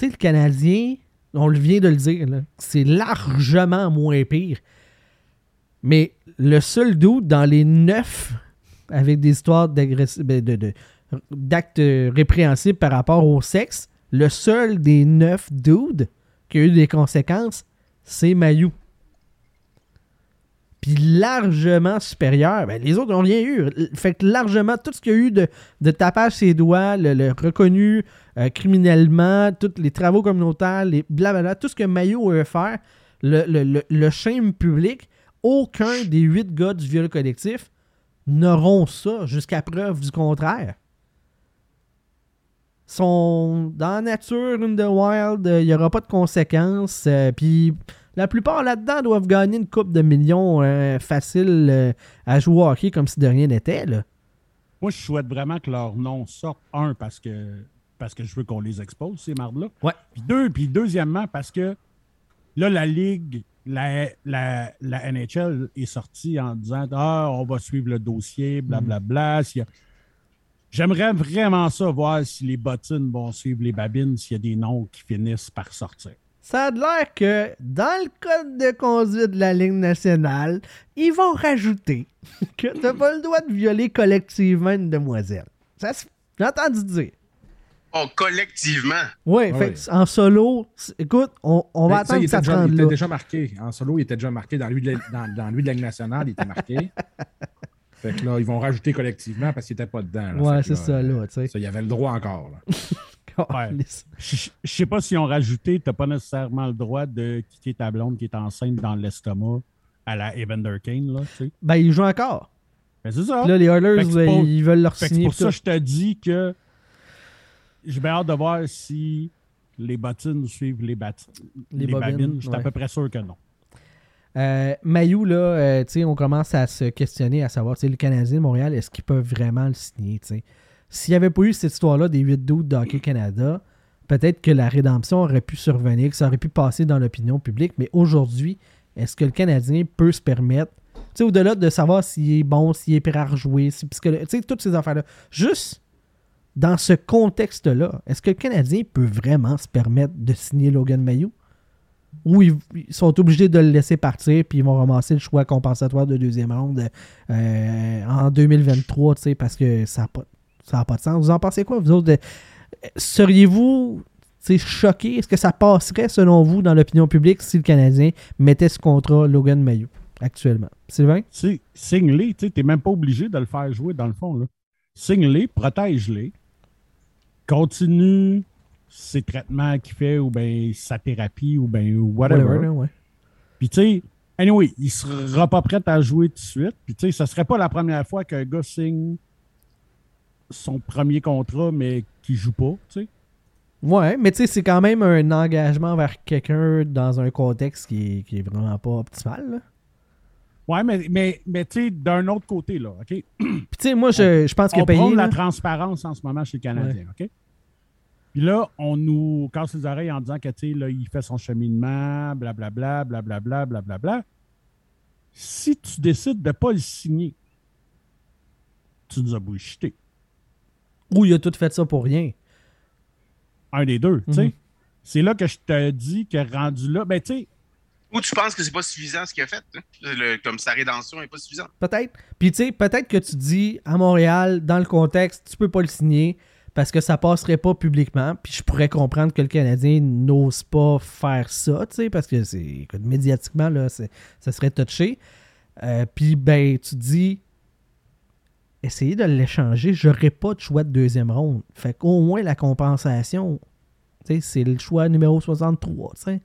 le Canadien, on vient de le dire, c'est largement moins pire. Mais le seul doute dans les neuf avec des histoires ben, d'actes répréhensibles par rapport au sexe, le seul des neuf dudes qui a eu des conséquences, c'est Mayou. Puis largement supérieur. Ben, les autres n'ont rien eu. Fait que largement, tout ce qu'il y a eu de, de tapage ses doigts, le, reconnu euh, criminellement, tous les travaux communautaires, les blablabla, tout ce que Mayo a faire, le, le, le, public, aucun des huit gars du viol collectif n'auront ça jusqu'à preuve du contraire. Sont dans la nature, in the wild, il n'y aura pas de conséquences. euh, Puis la plupart là-dedans doivent gagner une coupe de millions euh, facile euh, à jouer au hockey comme si de rien n'était. Moi, je souhaite vraiment que leur nom sorte, un, parce que, parce que je veux qu'on les expose, ces mardes-là. Ouais. Puis deux, puis deuxièmement, parce que là, la Ligue, la, la, la NHL est sortie en disant Ah, on va suivre le dossier, blablabla. S'il y a- J'aimerais vraiment ça, voir si les bottines vont suivre les babines, s'il y a des noms qui finissent par sortir. Ça a l'air que dans le code de conduite de la Ligue nationale, ils vont rajouter que t'as pas le droit de violer collectivement une demoiselle. Ça J'ai entendu dire. Oh, collectivement. Ouais, Ah fait ouais. que en solo, écoute, on, on va tu attendre il que ça était se déjà, il était déjà marqué. En solo, il était déjà marqué. Dans lui de la, dans, dans lui de la Ligue nationale, il était marqué. fait que là, ils vont rajouter collectivement parce qu'il n'était pas dedans. là. Ouais, c'est ça, là, tu sais. Ça, il y avait le droit encore. là. Calisse. Je je sais pas si on rajouté, t'as pas nécessairement le droit de quitter ta blonde qui est enceinte dans l'estomac à la Evander Kane, là, tu sais. Ben, ils jouent encore. Ben, c'est ça. Puis Là, les Oilers, euh, pas- ils veulent leur Fait que c'est signer. pour ça que je te dis que j'ai bien hâte de voir si les bottines suivent les, bat- Les les, bobines. Je suis ouais. à peu près sûr que non. Euh, Mayu, là, euh, on commence à se questionner à savoir, le Canadien de Montréal, est-ce qu'ils peuvent vraiment le signer. S'il n'y avait pas eu cette histoire-là des 8 d'août d'Hockey Canada, peut-être que la rédemption aurait pu survenir, que ça aurait pu passer dans l'opinion publique, mais aujourd'hui, est-ce que le Canadien peut se permettre, au-delà de savoir s'il est bon, s'il est prêt à rejouer, si, parce que, toutes ces affaires-là, juste dans ce contexte-là, est-ce que le Canadien peut vraiment se permettre de signer Logan Mayu? Ou ils, sont obligés de le laisser partir puis ils vont ramasser le choix compensatoire de deuxième ronde euh, en 2023, tu sais, parce que ça n'a pas, ça pas de sens. Vous en pensez quoi, vous autres? Seriez-vous choqués? Est-ce que ça passerait, selon vous, dans l'opinion publique si le Canadien mettait ce contrat Logan Mayu actuellement? Sylvain? Si- Signe-les, tu n'es même pas obligé de le faire jouer dans le fond. Signe-les, protège-les, continue ses traitements qu'il fait ou bien sa thérapie ou bien whatever. Whatever, ouais. Puis tu sais, anyway, il sera pas prêt à jouer tout de suite. Puis tu sais, ça serait pas la première fois qu'un gars signe son premier contrat, mais qui joue pas, tu sais. Ouais, mais tu sais, c'est quand même un engagement vers quelqu'un dans un contexte qui est, qui est vraiment pas optimal. là. Ouais, mais, mais, mais tu sais, d'un autre côté, là, OK? Puis tu sais, moi, je, je pense qu'il a on prône la transparence en ce moment chez le Canadien, OK? Puis là, on nous casse les oreilles en disant que, tu sais, là, il fait son cheminement, blablabla, blablabla, blablabla. Si tu décides de ne pas le signer, tu nous as bullshité. Ou il a tout fait ça pour rien. Un des deux, tu sais. Mhm. C'est là que je te dis que rendu là, ben, tu sais, Ou tu penses que c'est pas suffisant ce qu'il a fait? hein? Le- comme sa rédemption est pas suffisante. Peut-être. Puis tu sais, peut-être que tu dis à Montréal, dans le contexte, tu peux pas le signer parce que ça passerait pas publiquement. Puis je pourrais comprendre que le Canadien n'ose pas faire ça, tu sais, parce que c'est médiatiquement, là, c'est- ça serait touché. Euh, puis ben, tu dis, essayez de l'échanger, j'aurais pas de choix de deuxième ronde. Fait qu'au moins la compensation, c'est le choix numéro 63, tu sais.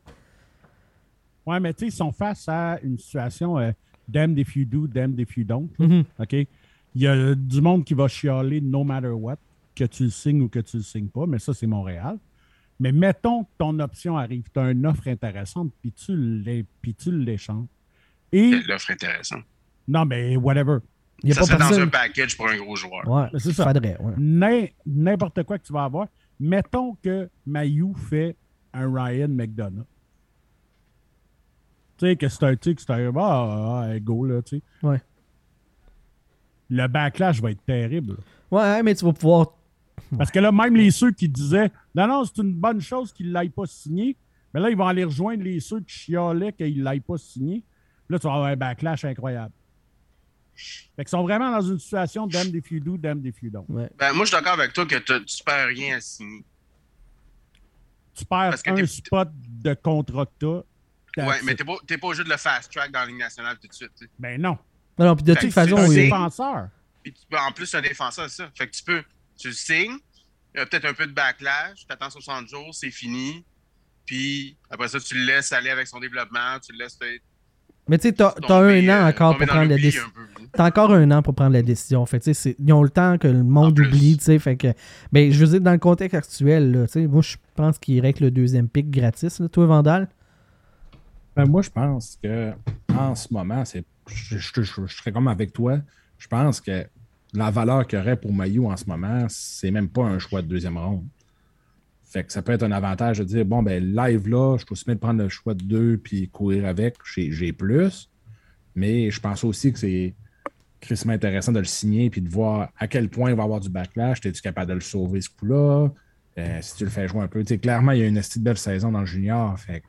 ouais, mais tu sais, ils sont face à une situation euh, damned if you do, damned if you don't. Mhm. OK? Il y a du monde qui va chialer no matter what, que tu le signes ou que tu le signes pas, mais ça, c'est Montréal. Mais mettons que ton option arrive, tu as une offre intéressante, puis tu l'é- puis tu l'échanges. Et, L'offre intéressante. non, mais whatever. Il y a Ça pas dans un package pour un gros joueur. Ouais, c'est ça. faudrait, ouais. N'im- N'importe quoi que tu vas avoir. Mettons que Mayu fait un Ryan McDonough. Tu sais, que c'est un tic, c'est un ah, ah, go, là, tu sais. Ouais. Le backlash va être terrible. Ouais, mais tu vas pouvoir Parce que là, même les ceux qui disaient non, non, c'est une bonne chose qu'il ne l'aille pas signé, mais là, ils vont aller rejoindre les ceux qui chialaient qu'il ne l'aille pas signé. Puis Là, tu vas avoir un backlash incroyable. Fait qu'ils sont vraiment dans une situation damn if you do, damn if you don't. Ouais. Ben, moi, je suis d'accord avec toi que tu perds rien à signer. Tu perds Parce que un t'es- spot de contrat que t'as Ouais, mais t'es pas, t'es pas au jeu de le fast track dans la Ligue nationale tout de suite. tu sais. Ben non. Non, non, puis de toute façon, un oui. défenseur. Puis tu peux- en plus, c'est un défenseur, c'est ça. Fait que tu peux, tu le signes, il y a peut-être un peu de backlash, t'attends 60 jours, c'est fini. Puis après ça, tu le laisses aller avec son développement, tu le laisses peut-être mais tu sais, t'as un an euh, encore tomber pour prendre la décision. peu. T'as encore un an pour prendre la décision. Fait que, tu ils ont le temps que le monde oublie, tu sais. Fait que, ben, je veux dire, dans le contexte actuel, là, tu moi, je pense qu'il irait avec le deuxième pick gratis, là, toi, Vandal. Ben, moi, je pense que en ce moment, c'est, je, je- je- je serais comme avec toi. Je pense que la valeur qu'il y aurait pour Mayu en ce moment, c'est même pas un choix de deuxième ronde. Fait que ça peut être un avantage de dire bon, ben, live là, je peux aussi bien prendre le choix de deux puis courir avec, j'ai, plus. Mais je pense aussi que c'est crissement intéressant de le signer puis de voir à quel point il va avoir du backlash. Es-tu capable de le sauver ce coup-là? Euh, si tu le fais jouer un peu. Tu sais, clairement, il y a une de belle saison dans le junior. Fait que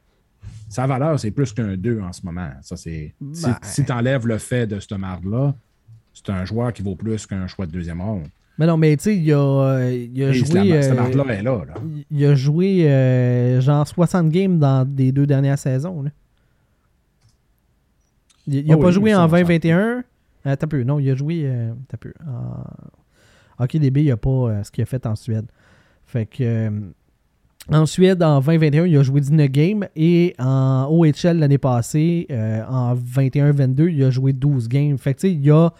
sa valeur, c'est plus qu'un 2 en ce moment. Ça, c'est, si Ben. si tu enlèves le fait de cette marde-là, c'est un joueur qui vaut plus qu'un choix de deuxième ronde. Mais non, mais tu sais, il a, il a joué. cette euh, marde-là est là. là. il a joué euh, genre 60 games dans les deux dernières saisons. Là. Il n'a Oh pas oui, joué en on s'en 2021. Euh, t'as peu. Non, il a joué. Euh, t'as peu. En... Ok, DB, il n'a pas ce qu'il a fait en Suède. Fait que. en Suède, en 2021, il a joué 19 games. Et en OHL l'année passée, en 21-22, il a joué 12 games. Fait que tu sais, il a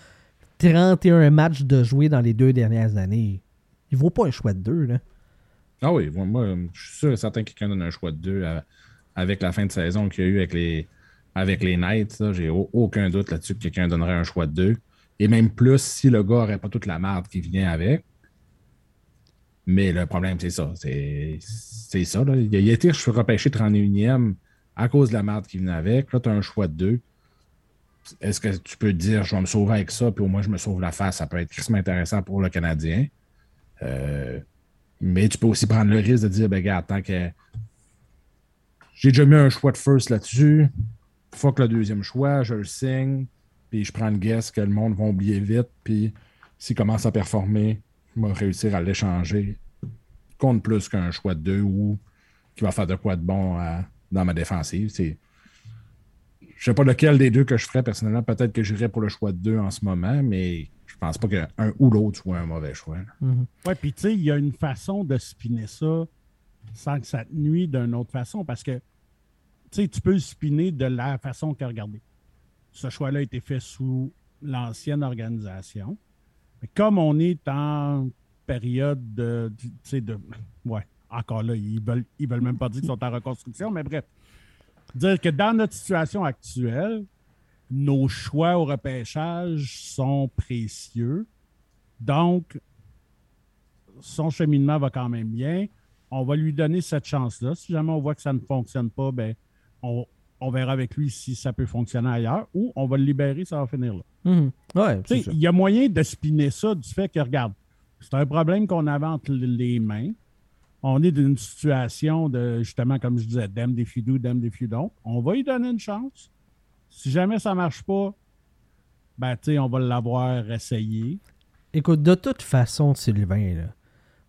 31 matchs de jouer dans les deux dernières années. Il vaut pas un choix de deux, là. Ah oui, moi, je suis sûr et certain que quelqu'un donne un choix de 2 avec la fin de saison qu'il y a eu avec les, avec les Knights. J'ai au- aucun doute là-dessus que quelqu'un donnerait un choix de 2. Et même plus si le gars n'aurait pas toute la marde qui vient avec. Mais le problème, c'est ça. C'est ça. Là. Il a été repêché 31e à cause de la marde qui venait avec. Là, tu as un choix de 2. Est-ce que tu peux dire, je vais me sauver avec ça, puis au moins je me sauve la face? Ça peut être extrêmement intéressant pour le Canadien. Euh, mais tu peux aussi prendre le risque de dire, ben, regarde, tant que j'ai déjà mis un choix de first là-dessus, fuck le deuxième choix, je le signe, puis je prends le guess que le monde va oublier vite, puis s'il commence à performer, je vais réussir à l'échanger contre plus qu'un choix de deux ou qui va faire de quoi de bon à- dans ma défensive. C'est... Je sais pas lequel des deux que je ferais personnellement. Peut-être que j'irais pour le choix de deux en ce moment, mais je pense pas qu'un ou l'autre soit un mauvais choix. là. Mhm. Ouais, puis tu sais, il y a une façon de spinner ça sans que ça te nuit d'une autre façon parce que tu sais, tu peux le spinner de la façon que regardez. Ce choix-là a été fait sous l'ancienne organisation. Mais comme on est en période de, tu sais, de. Ouais, encore là, ils veulent, ils veulent même pas dire qu'ils sont en reconstruction, mais bref. Dire que dans notre situation actuelle, nos choix au repêchage sont précieux. Donc, son cheminement va quand même bien. On va lui donner cette chance-là. Si jamais on voit que ça ne fonctionne pas, ben, on, on verra avec lui si ça peut fonctionner ailleurs ou on va le libérer, ça va finir là. Mhm. Ouais, ça. Il y a moyen de spinner ça du fait que, regarde, c'est un problème qu'on avait entre les mains. On est dans une situation de, justement, comme je disais, you do, damn if you don't. On va lui donner une chance. Si jamais ça ne marche pas, ben, tu sais, on va l'avoir essayé. Écoute, de toute façon, Sylvain,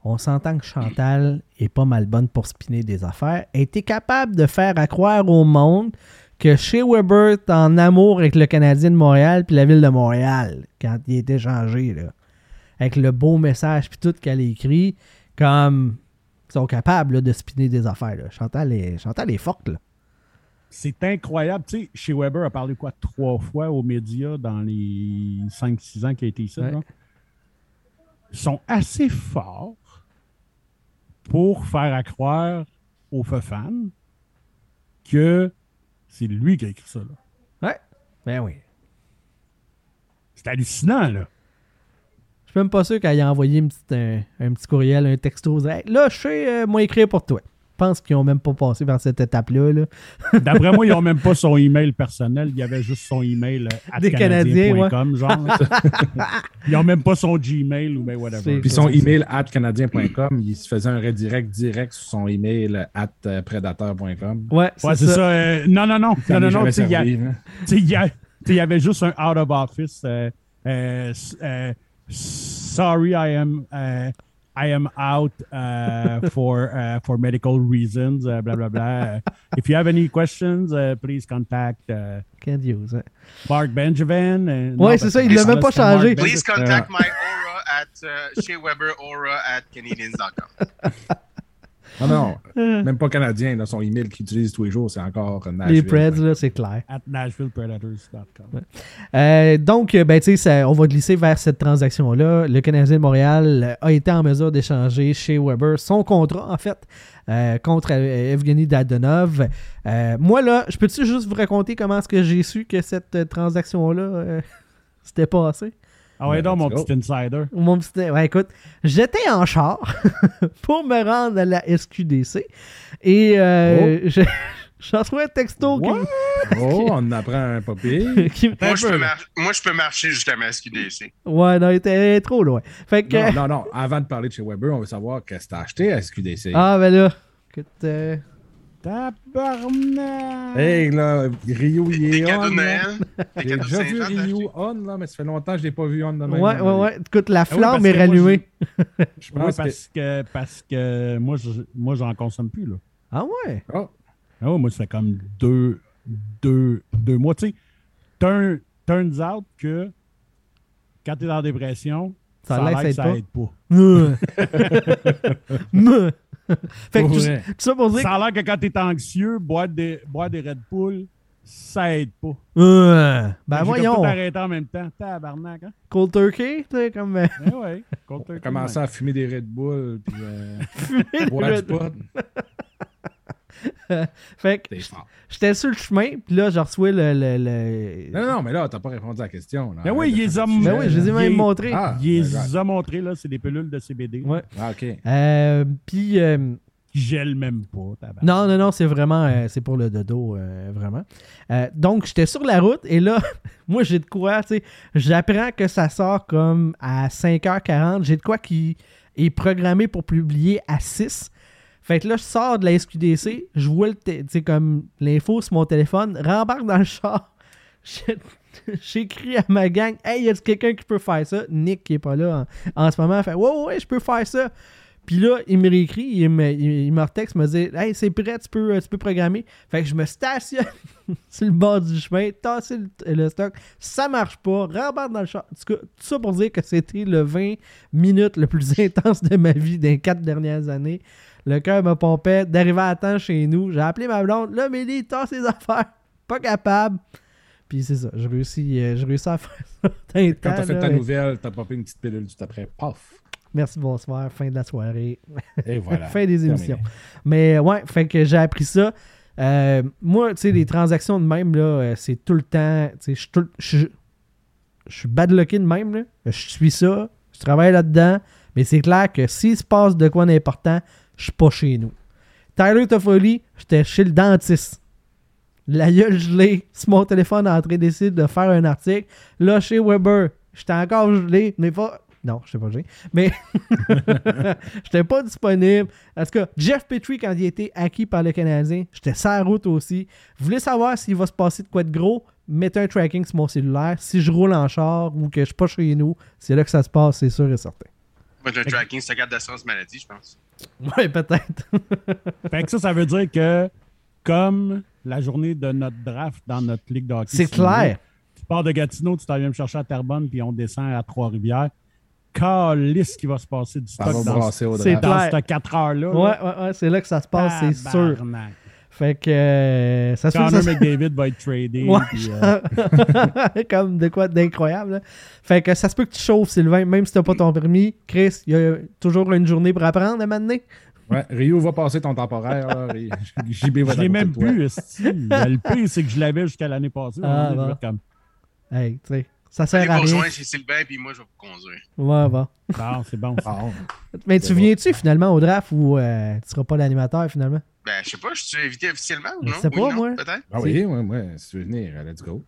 on s'entend que Chantal est pas mal bonne pour spinner des affaires. Elle était capable de faire à croire au monde que chez Weber est en amour avec le Canadien de Montréal puis la ville de Montréal quand il était changé, là. Avec le beau message puis tout qu'elle a écrit, comme sont capables là, de spinner des affaires. là. Chantal, est, Chantal est forte, là. C'est incroyable. Tu sais, chez Weber a parlé quoi trois fois aux médias dans les 5-6 ans qu'il a été ici. Ouais. Ils sont assez forts pour faire à croire aux fans que c'est lui qui a écrit ça. là. Ouais. Ben oui. C'est hallucinant, là. Je suis même pas sûr qu'elle ait envoyé une petite- un, un petit courriel, un texto. Hey, là, je sais, euh, moi, écrire pour toi. Je pense qu'ils ont même pas passé par cette étape-là. là. D'après moi, ils n'ont même pas son email personnel. Il y avait juste son email à Des Canadiens, ouais. genre. ils n'ont même pas son Gmail ou ben whatever. C'est- Puis son email at canadien.com, il se faisait un redirect direct sur son email at euh, predator.com. Ouais, c'est Ouais, c'est ça. ça. euh, non, non, non. Ça non, non, non. il y y, y avait juste un out of office. euh, euh, euh, sorry, I am. euh, I am out uh, for uh, for medical reasons, uh, blah blah blah. if you have any questions, uh, please contact uh, Can't use. hein. Mark Benjamin. Ouais, non, c'est parce ça, que il l'a même pas changé. Please contact my aura at uh, Shea Weber aura at Canadians.com. Non, non, Euh, même pas canadien. Là, son email qu'il utilise tous les jours, c'est encore Les Nashville. Preds, là, c'est clair. At NashvillePredators.com. Euh, donc, euh, ben, tu sais, on va glisser vers cette transaction-là. Le Canadien de Montréal a été en mesure d'échanger chez Weber son contrat, en fait, euh, contre Evgeny Dadonov. Euh, moi, là, je peux-tu juste vous raconter comment est-ce que j'ai su que cette transaction-là euh, s'était passée? Ah ouais, donc, mon petit insider. Mon petit... Ouais, écoute, j'étais en char pour me rendre à la SQDC et euh, je- j'ai reçu un texto qui? Oh, on apprend un papier. qui- Moi, je peux mar- moi, je peux marcher jusqu'à ma SQDC. Ouais, non, il était trop loin. Fait que... Non, non, non. Avant de parler de chez Weber, on veut savoir qu'est-ce que t'as acheté à SQDC. Ah, ben là, écoute... euh, Tabarnak! Hey, là, Rio, il est on. J'ai déjà vu Rio on, là, mais ça fait longtemps que je l'ai pas vu on de même. Ouais, ouais, ouais. Écoute, la Ah oui, flamme est rallumée. Je Oui, pense parce que, parce que moi, je, moi, j'en consomme plus, là. Ah ouais? Oh, Ah ouais, moi, ça fait comme deux, deux, deux mois. Tu sais, turn- turns out que quand t'es dans la dépression, Ça ça, aide pas. Fait que tout, tout ça pour dire Ça a l'air que quand t'es anxieux, boire des, boire des Red Bull, ça aide pas. Euh, ben voyons, tout arrêté en même temps. Tabarnak, hein? cold turkey, tu sais, comme... euh, Eh ouais, contre un Commencer à fumer des Red Bull, puis euh, fumer boire du du Red- pot. Fait que j'étais sur le chemin, puis là, j'ai reçu le... le, le- Non, non, mais là, t'as pas répondu à la question. Là. Ben oui, il les a- Ben oui, je les ai même Il- montrés. Ah, Il les a montrés, là, c'est des pilules de CBD. Ouais. Ah, OK. Euh, puis... euh, Qui gèlent même pas. Non, non, non, c'est vraiment, euh, c'est pour le dodo, euh, vraiment. Euh, donc, j'étais sur la route et là, moi, j'ai de quoi, tu sais, j'apprends que ça sort comme à 5h40. J'ai de quoi qui est programmé pour publier à 6. Fait que là, je sors de la SQDC, je vois le, comme l'info sur mon téléphone, rembarque dans le char. J'écris à ma gang, hey, y a quelqu'un qui peut faire ça? Nick qui est pas là en, en ce moment, fait, ouais, ouais, ouais, je peux faire ça. Puis là, il me réécrit, il me, il, il me retexte, me dit Hey, c'est prêt, tu peux, tu peux programmer. Fait que je me stationne sur le bord du chemin, tasser le, le stock, ça marche pas, rembarque dans le char. En tout cas, tout ça pour dire que c'était le 20 minutes le plus intense de ma vie les quatre dernières années. Le cœur me pompait d'arriver à temps chez nous. J'ai appelé ma blonde, là, Mélie, tasse ses affaires. Pas capable. Puis c'est ça, j'ai réussi, euh, j'ai réussi à faire ça. Quand t'as fait là, ta nouvelle, t'as popé une petite pilule juste après. Paf! Merci, bonsoir, fin de la soirée. Et voilà. fin des Terminé. émissions. Mais ouais, fait que j'ai appris ça. Euh, moi, tu sais, les transactions de même, là, euh, c'est tout le temps. Tu sais, je suis suis badlocké de même, là. Je suis ça, je travaille là-dedans. Mais c'est clair que s'il se passe de quoi d'important, je suis pas chez nous. Tyler Toffoli, j'étais chez le dentiste. La gueule gelée, sur mon téléphone en train d'essayer de faire un article. Là, chez Weber, j'étais encore gelé, mais pas. Non, je sais pas gelé. Mais j'étais pas disponible. En tout cas, Jeff Petrie, quand il a été acquis par le Canadien, j'étais sur route aussi. Vous voulez savoir s'il va se passer de quoi de gros? Mettez un tracking sur mon cellulaire. Si je roule en char ou que je suis pas chez nous, c'est là que ça se passe, c'est sûr et certain. Moi, le tracking, c'est ta carte d'assurance maladie, je pense. Ouais, peut-être. Fait que ça, ça veut dire que, comme la journée de notre draft dans notre ligue de hockey, C'est clair. Tu pars de Gatineau, tu t'en viens me chercher à Terrebonne, puis on descend à Trois-Rivières. Calisse qui va se passer du stock dans, dans ces 4 heures-là. Ouais, ouais, ouais, c'est là que ça se passe, c'est sûr. Fait que euh, ça se Connor ça- McDavid va être tradé. Ouais, puis, euh, comme de quoi d'incroyable. Fait que ça se peut que tu chauffes, Sylvain, même si t'as pas ton permis. Chris, il y a toujours une journée pour apprendre à m'amener. Ouais, Rio va passer ton temporaire. Là. Ri- JB va je l'ai même plus. Le pire, c'est que je l'avais jusqu'à l'année passée. Ah, bon. comme, Hey, tu sais, ça Allez sert vous à rien. rejoindre chez Sylvain, puis moi, je vais vous conduire. Ouais, bon. Ah, c'est bon. Mais C'est tu bon. viens-tu finalement au draft ou euh, tu seras pas l'animateur finalement? Ben, je sais pas, je suis invité officiellement ou Je non? sais Oui, pas, non, moi. Peut-être. ah oui, ouais, ouais, si tu veux venir, let's go.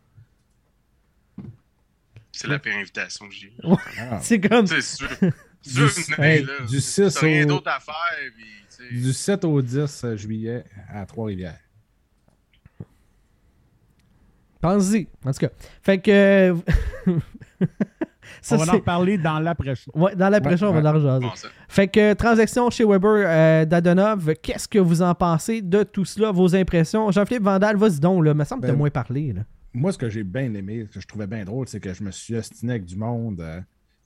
C'est la pire invitation que j'ai. Ah, C'est comme. Sais, tu veux Du- venir, hey, là, du 6 t'as rien au- d'autre à faire, puis, tu sais. du 7 au 10 juillet à Trois-Rivières. Pense-y. En tout cas. Fait que. Ça, on va en reparler dans l'après-show. Ouais, dans l'après-show, Ouais, on va en rejaser. Bon, ça. Fait que transaction chez Weber euh, d'Adonov, qu'est-ce que vous en pensez de tout cela, vos impressions? Jean-Philippe Vandal, vas-y donc, là. me semble que t'as Ben, moins parlé. Là. Moi, ce que j'ai bien aimé, ce que je trouvais bien drôle, c'est que je me suis ostiné avec du monde euh,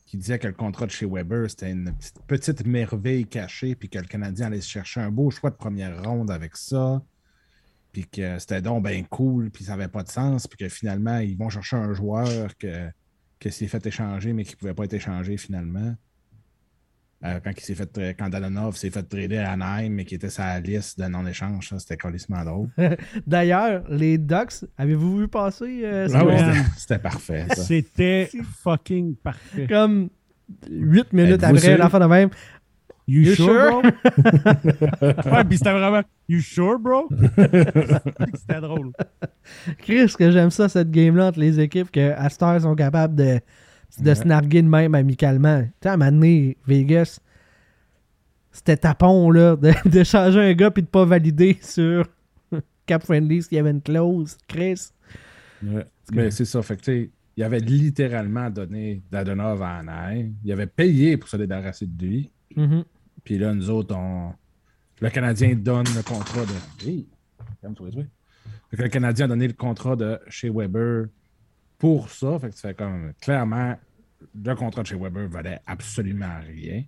qui disait que le contrat de chez Weber, c'était une petite, petite merveille cachée, puis que le Canadien allait se chercher un beau choix de première ronde avec ça, puis que c'était donc bien cool, puis ça n'avait pas de sens, puis que finalement, ils vont chercher un joueur que, que s'est fait échanger, mais qui ne pouvait pas être échangé finalement. Euh, quand il s'est fait quand Danonov s'est fait trader à Anaheim, mais qui était sa liste de non-échange, ça, c'était colissement drôle. D'ailleurs, les Ducks, avez-vous vu passer euh, ce Ah oui, c'était- c'était parfait. C'était fucking parfait. Comme 8 minutes après, l'enfant de même. You, You sure, sure? bro? ouais, puis c'était vraiment You sure, bro? c'était drôle. Chris, que j'aime ça, cette game-là, entre les équipes, que à cette heure, sont capables de, de Ouais. se narguer de même amicalement. Tu sais, à un moment donné, Vegas, c'était tapon, là, de, de changer un gars puis de pas valider sur Cap Friendly s'il y avait une clause. Chris. Ouais. Mais c'est ça. Fait que, tu sais, il avait littéralement donné Dadonov à Anaheim. Il avait payé pour se débarrasser de lui. Mhm. Puis là, nous autres, on... le Canadien donne le contrat de. Hey, le Canadien a donné le contrat de chez Weber pour ça. Fait que tu fais comme. Clairement, le contrat de chez Weber valait absolument rien.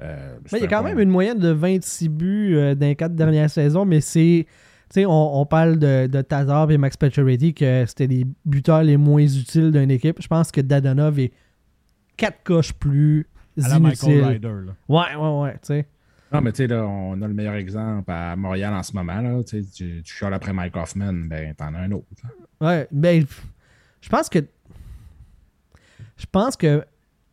Euh, Mais il y a quand même une moyenne de 26 buts euh, dans les quatre dernières saisons, mais c'est. Tu sais, on, on parle de, de Tazar et Max Pacioretty que c'était les buteurs les moins utiles d'une équipe. Je pense que Dadonov est quatre coches plus À la Michael inutile. Ryder. Là. Ouais, ouais, ouais, tu sais. Non, mais tu sais, là, on a le meilleur exemple à Montréal en ce moment. Là, tu, sais, tu, chiales après Mike Hoffman, ben, t'en as un autre. là. Ouais, ben, je pense que. Je pense que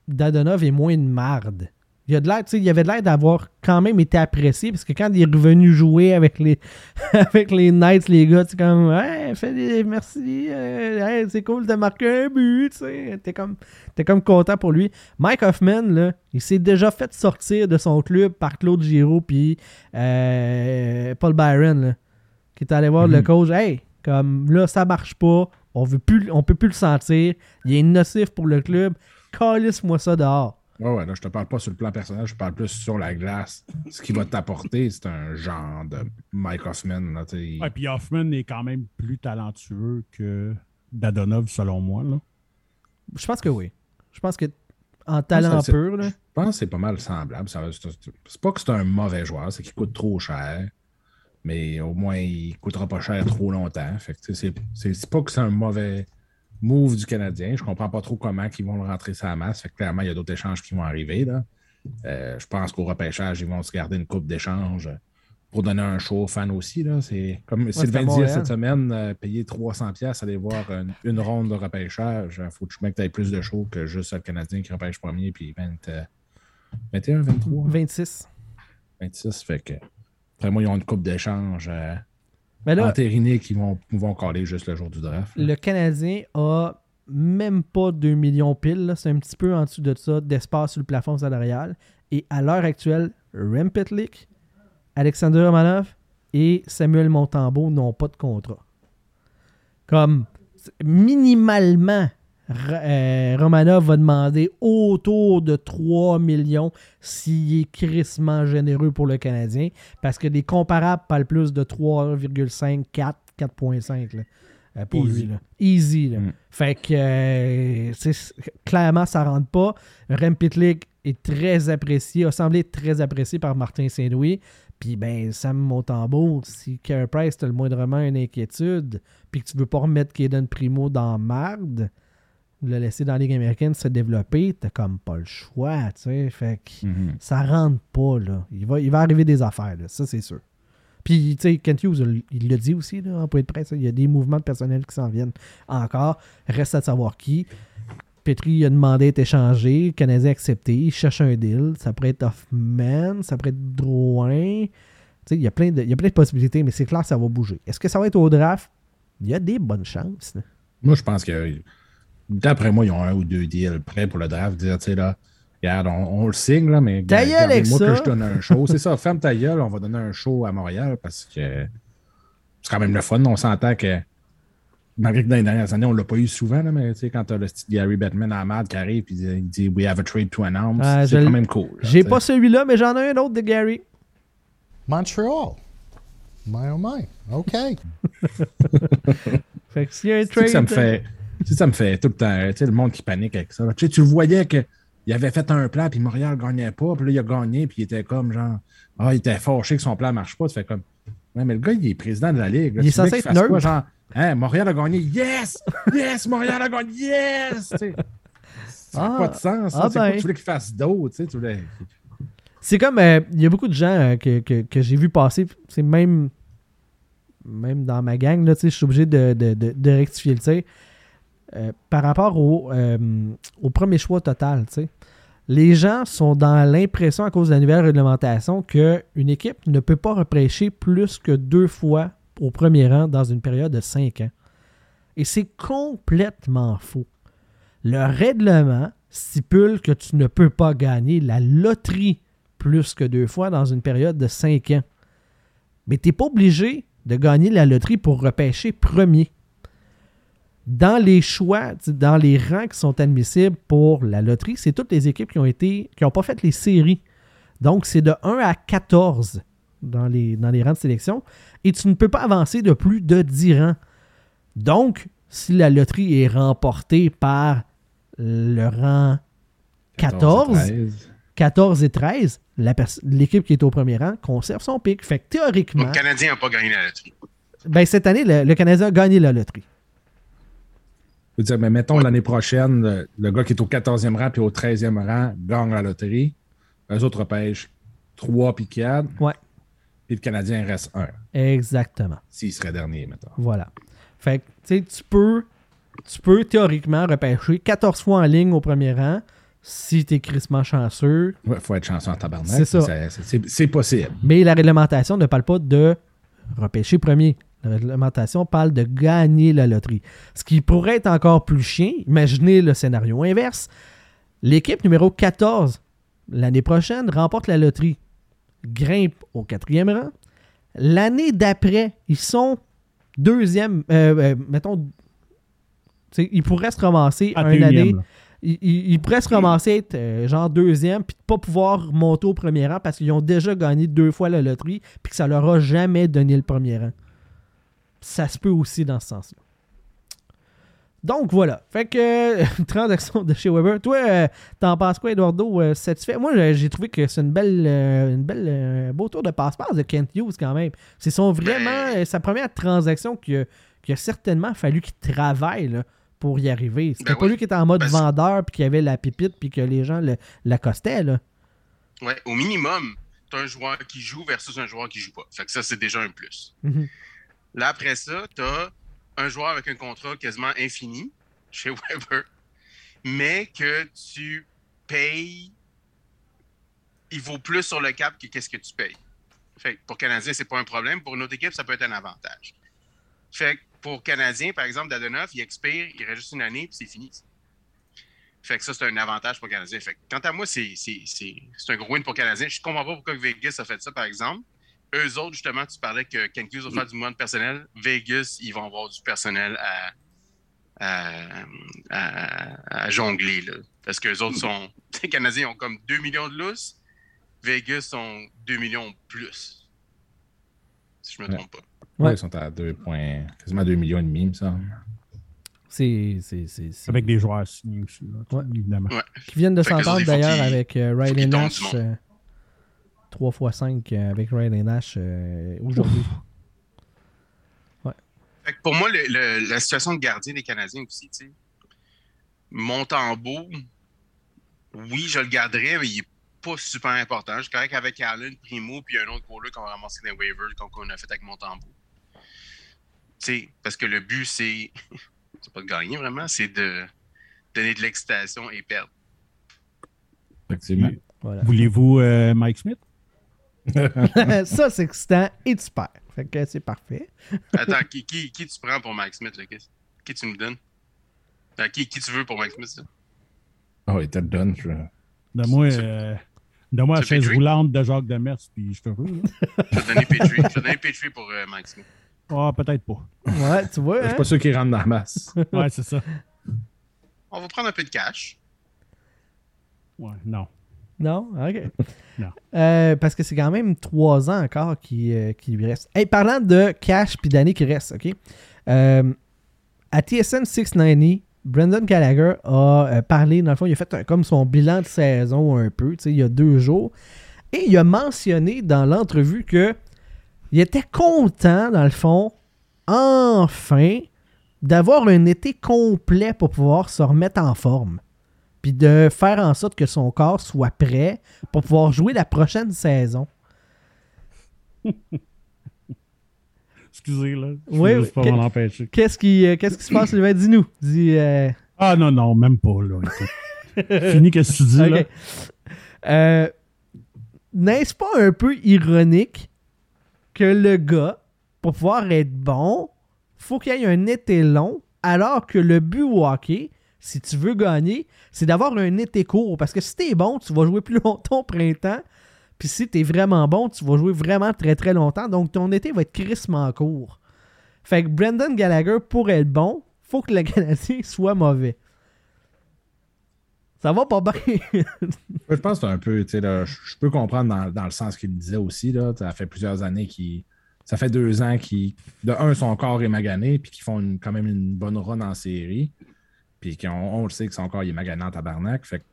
Dadonov est moins une marde. Il, a de l'air, tu sais, il avait de l'air d'avoir quand même été apprécié parce que quand il est revenu jouer avec les, avec les Knights, les gars, sais, comme, ouais, fais des, merci, euh, hey, c'est cool de marquer un but, tu sais. T'es comme, t'es comme content pour lui. Mike Hoffman, là, il s'est déjà fait sortir de son club par Claude Giroux puis euh, Paul Byron, là, qui est allé voir le Mhm. coach. Hey, comme là, ça marche pas. On veut plus, on peut plus le sentir. Il est nocif pour le club. Calisse-moi ça dehors. Ouais, ouais, là, je te parle pas sur le plan personnel, je parle plus sur la glace. Ce qui va t'apporter, c'est un genre de Mike Hoffman. Là, tu sais. Ouais, puis Hoffman est quand même plus talentueux que Dadonov, selon moi. Là. Je pense que oui. Je pense que en talent pur, là. Je pense que c'est pas mal semblable. Ça- C'est pas que c'est un mauvais joueur, c'est qu'il coûte trop cher. Mais au moins, il coûtera pas cher trop longtemps. Fait que, tu sais, c'est- c'est c'est pas que c'est un mauvais move du Canadien. Je comprends pas trop comment ils vont le rentrer sa masse. Fait que clairement, il y a d'autres échanges qui vont arriver. Là. Euh, je pense qu'au repêchage, ils vont se garder une coupe d'échanges pour donner un show aux fans aussi. Là. C'est comme à Sylvain cette semaine, euh, payer 300$ aller voir une, une ronde de repêchage. Il faut que tu aies plus de shows que juste le Canadien qui repêche premier puis 20, euh, 21, 23, 26. 26. Fait que après moi, ils ont une coupe d'échange euh, Mais là, entérinée qui vont, vont caler juste le jour du draft. là. le Canadien a même pas 2 millions pile. là. C'est un petit peu en dessous de ça d'espace sur le plafond salarial. Et à l'heure actuelle, Rem Pitlick, Alexander Romanov et Samuel Montembeau n'ont pas de contrat. Comme minimalement, euh, Romanov va demander autour de 3 millions s'il est crissement généreux pour le Canadien. Parce que des comparables parlent plus de 3,5, 4, 4,5 là, euh, pour Easy. lui. Là. Easy. là. Mm. Fait que euh, clairement, ça rentre pas. Rem Pitlick est très apprécié, a semblé être très apprécié par Martin Saint-Louis. Puis ben, Sam Montembeau, si Carey Price t'as le moindrement une inquiétude, puis que tu veux pas remettre Kaden Primo dans marde, le laisser dans la Ligue américaine se développer, t'as comme pas le choix, tu sais. Fait que Mhm. ça rentre pas, là. Il va, il va arriver des affaires, là. Ça, c'est sûr. Puis, tu sais, Kent Hughes, il l'a dit aussi, là, en point de presse. Il y a des mouvements de personnel qui s'en viennent encore. Reste à savoir qui. Petri a demandé d'être échangé. Le Canadien a accepté. Il cherche un deal. Ça pourrait être Hoffman. Ça pourrait être Drouin. Tu sais, il y a plein de, il y a plein de possibilités, mais c'est clair que ça va bouger. Est-ce que ça va être au draft? Il y a des bonnes chances. là. Moi, je pense que d'après moi, ils ont un ou deux deals prêts pour le draft. Dire, tu sais, là, regarde, on, on le signe, là, mais Ta gueule avec moi ça. que je donne un show. C'est ça, ferme ta gueule, on va donner un show à Montréal parce que c'est quand même le fun. On s'entend que malgré que dans les dernières années, on ne l'a pas eu souvent, là, mais tu sais, quand tu as le style Gary Bettman à Mad qui arrive et il dit We have a trade to announce, Ah, c'est quand même cool. J'ai pas celui-là, mais j'en ai un autre de Gary. Montreal. My oh my. OK. Fait que s'il y a un trade. ça me fait. Sais, ça me fait tout le temps. Tu sais, le monde qui panique avec ça. Tu sais, tu voyais qu'il avait fait un plan, puis Montréal gagnait pas, puis là, il a gagné, puis il était comme genre. Ah, il était fâché que son plan marche pas. Tu fais comme. Ouais, mais le gars, il est président de la Ligue. là. Il est censé être fasse quoi, neutre. genre, hein, Montréal a gagné. Yes! Yes! Montréal a gagné. Yes! Ça n'a Ah. pas de sens. Ah, quoi ben. que tu voulais qu'il fasse d'autre? Tu sais, tu voulais. C'est comme. euh, Il y a beaucoup de gens euh, que, que- que j'ai vu passer. C'est même. Même dans ma gang, là, tu sais, je suis obligé de, de- de- de rectifier le tir. Euh, par rapport au, euh, au premier choix total. Les gens sont dans l'impression, à cause de la nouvelle réglementation, qu'une équipe ne peut pas repêcher plus que deux fois au premier rang dans une période de cinq ans. Et c'est complètement faux. Le règlement stipule que tu ne peux pas gagner la loterie plus que deux fois dans une période de cinq ans. Mais tu n'es pas obligé de gagner la loterie pour repêcher premier. Dans les choix, dans les rangs qui sont admissibles pour la loterie, c'est toutes les équipes qui ont été qui n'ont pas fait les séries. Donc, c'est de 1 à 14 dans les, dans les rangs de sélection. Et tu ne peux pas avancer de plus de 10 rangs. Donc, si la loterie est remportée par le rang 14, 13. 14 et 13, la pers- l'équipe qui est au premier rang conserve son pic. Fait que théoriquement, Le Canadien n'a pas gagné la loterie. ben, cette année, le, le Canadien a gagné la loterie. Je veux dire, mais mettons l'année prochaine, le, le gars qui est au 14e rang puis au 13e rang gagne la loterie. Eux autres repêchent 3 puis 4. Ouais. Puis le Canadien reste 1. Exactement. S'il serait dernier, mettons. Voilà. Fait que, tu sais, tu peux, tu peux théoriquement repêcher 14 fois en ligne au premier rang si tu es crissement chanceux. Il faut être chanceux en tabarnak. C'est ça. C'est possible. Mais la réglementation ne parle pas de repêcher premier. La réglementation parle de gagner la loterie. Ce qui pourrait être encore plus chien, imaginez le scénario inverse. L'équipe numéro 14, l'année prochaine, remporte la loterie, grimpe au quatrième rang. L'année d'après, ils sont deuxième, euh, euh, mettons, ils pourraient se ramasser À une année unième, là. ils, ils- ils pourraient se ramasser être euh, genre deuxième puis de pas pouvoir monter au premier rang parce qu'ils ont déjà gagné deux fois la loterie puis que ça leur a jamais donné le premier rang. Ça se peut aussi dans ce sens-là. Donc voilà. Fait que euh, transaction de chez Weber. Toi, euh, t'en penses quoi, Eduardo? Euh, satisfait? Moi, j'ai- trouvé que c'est une belle, une belle beau tour de passe-passe de Kent Hughes quand même. C'est son vraiment Ben- sa première transaction qui a, a certainement fallu qu'il travaille là, pour y arriver. C'était Ben pas oui. lui qui était en mode Ben, vendeur puis qui avait la pipite puis que les gens l'accostaient. Là. Ouais, au minimum, tu as un joueur qui joue versus un joueur qui joue pas. Fait que ça, c'est déjà un plus. Mhm. Là, après ça, tu as un joueur avec un contrat quasiment infini chez Weber, mais que tu payes, il vaut plus sur le cap que qu'est-ce que tu payes. Fait pour Canadien, c'est pas un problème. Pour une autre équipe, ça peut être un avantage. Fait que pour Canadien, par exemple, Dadonov, il expire, il reste juste une année, puis c'est fini. Fait ça, c'est un avantage pour Canadien. Fait quant à moi, c'est un gros win pour Canadien. Je comprends pas pourquoi Vegas a fait ça, par exemple. Eux autres, justement, tu parlais que Ken Hughes va faire du monde personnel. Vegas, ils vont avoir du personnel à, à, à- à jongler. Là. Parce qu'eux autres sont. Les Canadiens ont comme 2 millions de lousses. Vegas ont 2 millions plus. Si je me Ouais. trompe pas. Ouais. Ouais, ils sont à 2 points, quasiment 2 millions et demi, il me semble. C'est, c'est, c'est, c'est- Avec des joueurs signés aussi, là, Ouais. évidemment. Ouais. Qui viennent de que les s'entendre d'ailleurs avec euh, tombent Nash. 3 x 5 avec Riley Nash euh, aujourd'hui. Fait que pour moi, le- le- la situation de gardien des Canadiens aussi, tu sais, Montembeau, oui, je le garderais, mais il est pas super important. Je suis correct avec Allen, Primo, puis un autre goaler qu'on va ramasser dans les waivers comme on a fait avec Montembeau. Tu sais, parce que le but, c'est c'est pas de gagner vraiment, c'est de donner de l'excitation et perdre. Effectivement. Voilà. Voulez-vous euh, Mike Smith? ça, c'est excitant et tu perds. Fait que c'est parfait. Attends, qui, qui, qui tu prends pour Mike Smith, là? Qui, qui tu me donnes? Euh, qui, qui tu veux pour Mike Smith? là? Oh, il était done. Je... Donne-moi euh, donne-moi la chaise Petrie? roulante de Jacques Demers, puis je te veux. Je vais te donner Petrie. Je vais te donner Petrie pour euh, Mike Smith. Ah, peut-être pas. Ouais, tu vois. Je suis hein? pas sûr qu'il rentre dans la masse. Ouais, c'est ça. On va prendre un peu de cash. Ouais, non. Non? OK. Non. Euh, parce que c'est quand même trois ans encore qui, euh, qui lui reste. Hey, parlant de cash puis d'années qui restent, OK? Euh, à TSN 690, Brendan Gallagher a parlé, dans le fond, il a fait un- comme son bilan de saison un peu, tu sais, il y a deux jours. Et il a mentionné dans l'entrevue que il était content, dans le fond, enfin, d'avoir un été complet pour pouvoir se remettre en forme. Puis de faire en sorte que son corps soit prêt pour pouvoir jouer la prochaine saison. Excusez, là. Je Oui, pas m'en empêcher. Qu'est-ce qui, euh, qu'est-ce qui se passe, Sylvain? Dis-nous. Dis. euh, Ah non, non, même pas, là. Fini, qu'est-ce que tu dis, là? Euh, N'est-ce pas un peu ironique que le gars, pour pouvoir être bon, faut qu'il y ait un été long, alors que le but au hockey, si tu veux gagner, c'est d'avoir un été court. Parce que si t'es bon, tu vas jouer plus longtemps au printemps. Puis si t'es vraiment bon, tu vas jouer vraiment très très longtemps. Donc ton été va être crissement court. Fait que Brendan Gallagher, pour être bon, faut que le Canadien soit mauvais. Ça va pas bien. Je pense que c'est un peu, tu sais, je peux comprendre dans, le sens qu'il disait aussi, là. Ça fait plusieurs années qu'il. Ça fait deux ans qu'ils, de un, son corps est magané, puis qu'ils font quand même une bonne run en série. Puis qu'on on le sait que son corps il est magané en tabarnak. Fait que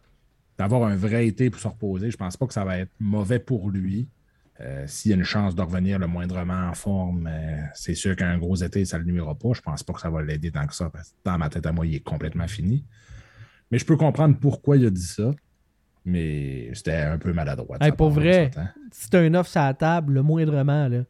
d'avoir un vrai été pour se reposer, je pense pas que ça va être mauvais pour lui. Euh, S'il y a une chance de revenir le moindrement en forme, euh, c'est sûr qu'un gros été, ça ne le nuira pas. Je pense pas que ça va l'aider tant que ça, parce que dans ma tête à moi, il est complètement fini. Mais je peux comprendre pourquoi il a dit ça. Mais c'était un peu maladroit. Hey, pour vrai. si un offre sur la table, le moindrement, là,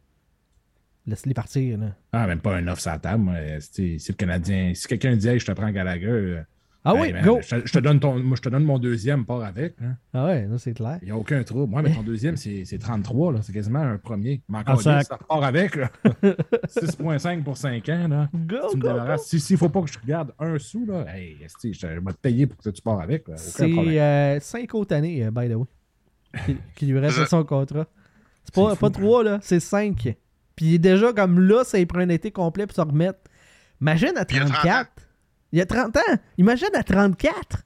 laisse-les partir. Là. Ah, même pas un offre sur la table. moi. Si, le Canadien, si quelqu'un dit hey, je te prends Gallagher, euh, Ah oui, man, go! Je, te- je te donne ton, moi, je te donne mon deuxième, pars avec. hein. Ah ouais, là, c'est clair. Il n'y a aucun trouble. Moi, mais ton deuxième, c'est c'est 33. là. C'est quasiment un premier. Mais Ah, encore ça- là, ça repart avec. là. 6,5 pour 5 ans. Là. Go, Tu S'il ne faut pas que je regarde un sou, là, hey, esti, je vais te payer pour que tu pars avec. C'est problème. 5 autres années, euh, by the way, qui, qui lui reste son contrat. C'est pas, pas fou, 3, là, c'est 5. Puis il est déjà comme là, ça il prend un été complet pour se remettre. Imagine à Puis il y a 30 34. Il y a 30 ans. Imagine à 34.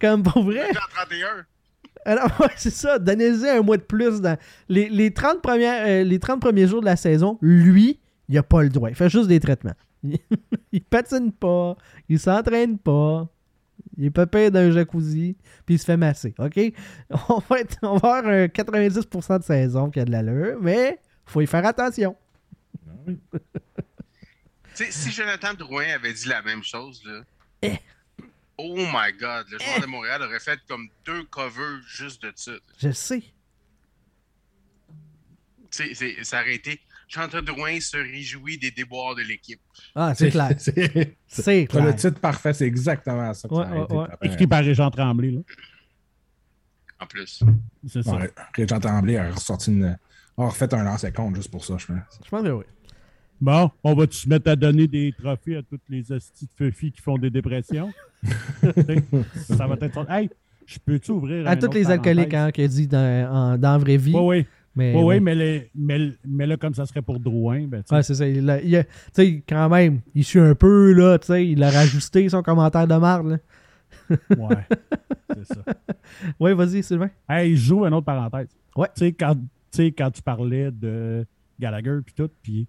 Comme pour vrai. En 31. Alors, ouais, c'est ça. Donnez-y un mois de plus. Dans les, les, 30 premières, euh, les 30 premiers jours de la saison, lui, il a pas le droit. Il fait juste des traitements. Il, il patine pas. Il s'entraîne pas. Il est pépé d'un jacuzzi. Puis il se fait masser. OK? On va, être- on va avoir un 90% de saison qui a de l'allure, mais faut y faire attention. Tu sais, si Jonathan Drouin avait dit la même chose, là. Eh. Oh my god, le joueur de Montréal aurait fait comme deux covers juste de ça. Je sais. Tu sais, c'est- ça aurait été. Jonathan Drouin se réjouit des déboires de l'équipe. Ah, c'est clair. C'est le titre parfait, c'est exactement ça. que Ouais, ça été. ouais. T'aurais- Écrit par Régent Tremblay, là. En plus. C'est ça. Ouais, Régent Tremblay a ressorti une. A refait un lancer compte juste pour ça, je pense. Je pense que oui. Bon, on va-tu se mettre à donner des trophées à toutes les hosties de feuilles qui font des dépressions? ça va être... Hey, je peux-tu ouvrir À tous les alcooliques hein, qu'il a dit dans, en- dans la vraie vie. Oui, oui. Mais, Oui, oui, mais, les- mais, mais là, comme ça serait pour Drouin, ben, tu sais, Ouais, c'est ça. Il a- il a- tu sais, quand même, il suit un peu, là, tu sais, il a rajusté son commentaire de marde, là. ouais, c'est ça. Ouais, vas-y, Sylvain. Hey, je joue une autre parenthèse. Ouais. Tu sais, quand, tu sais, quand tu parlais de Gallagher puis tout, puis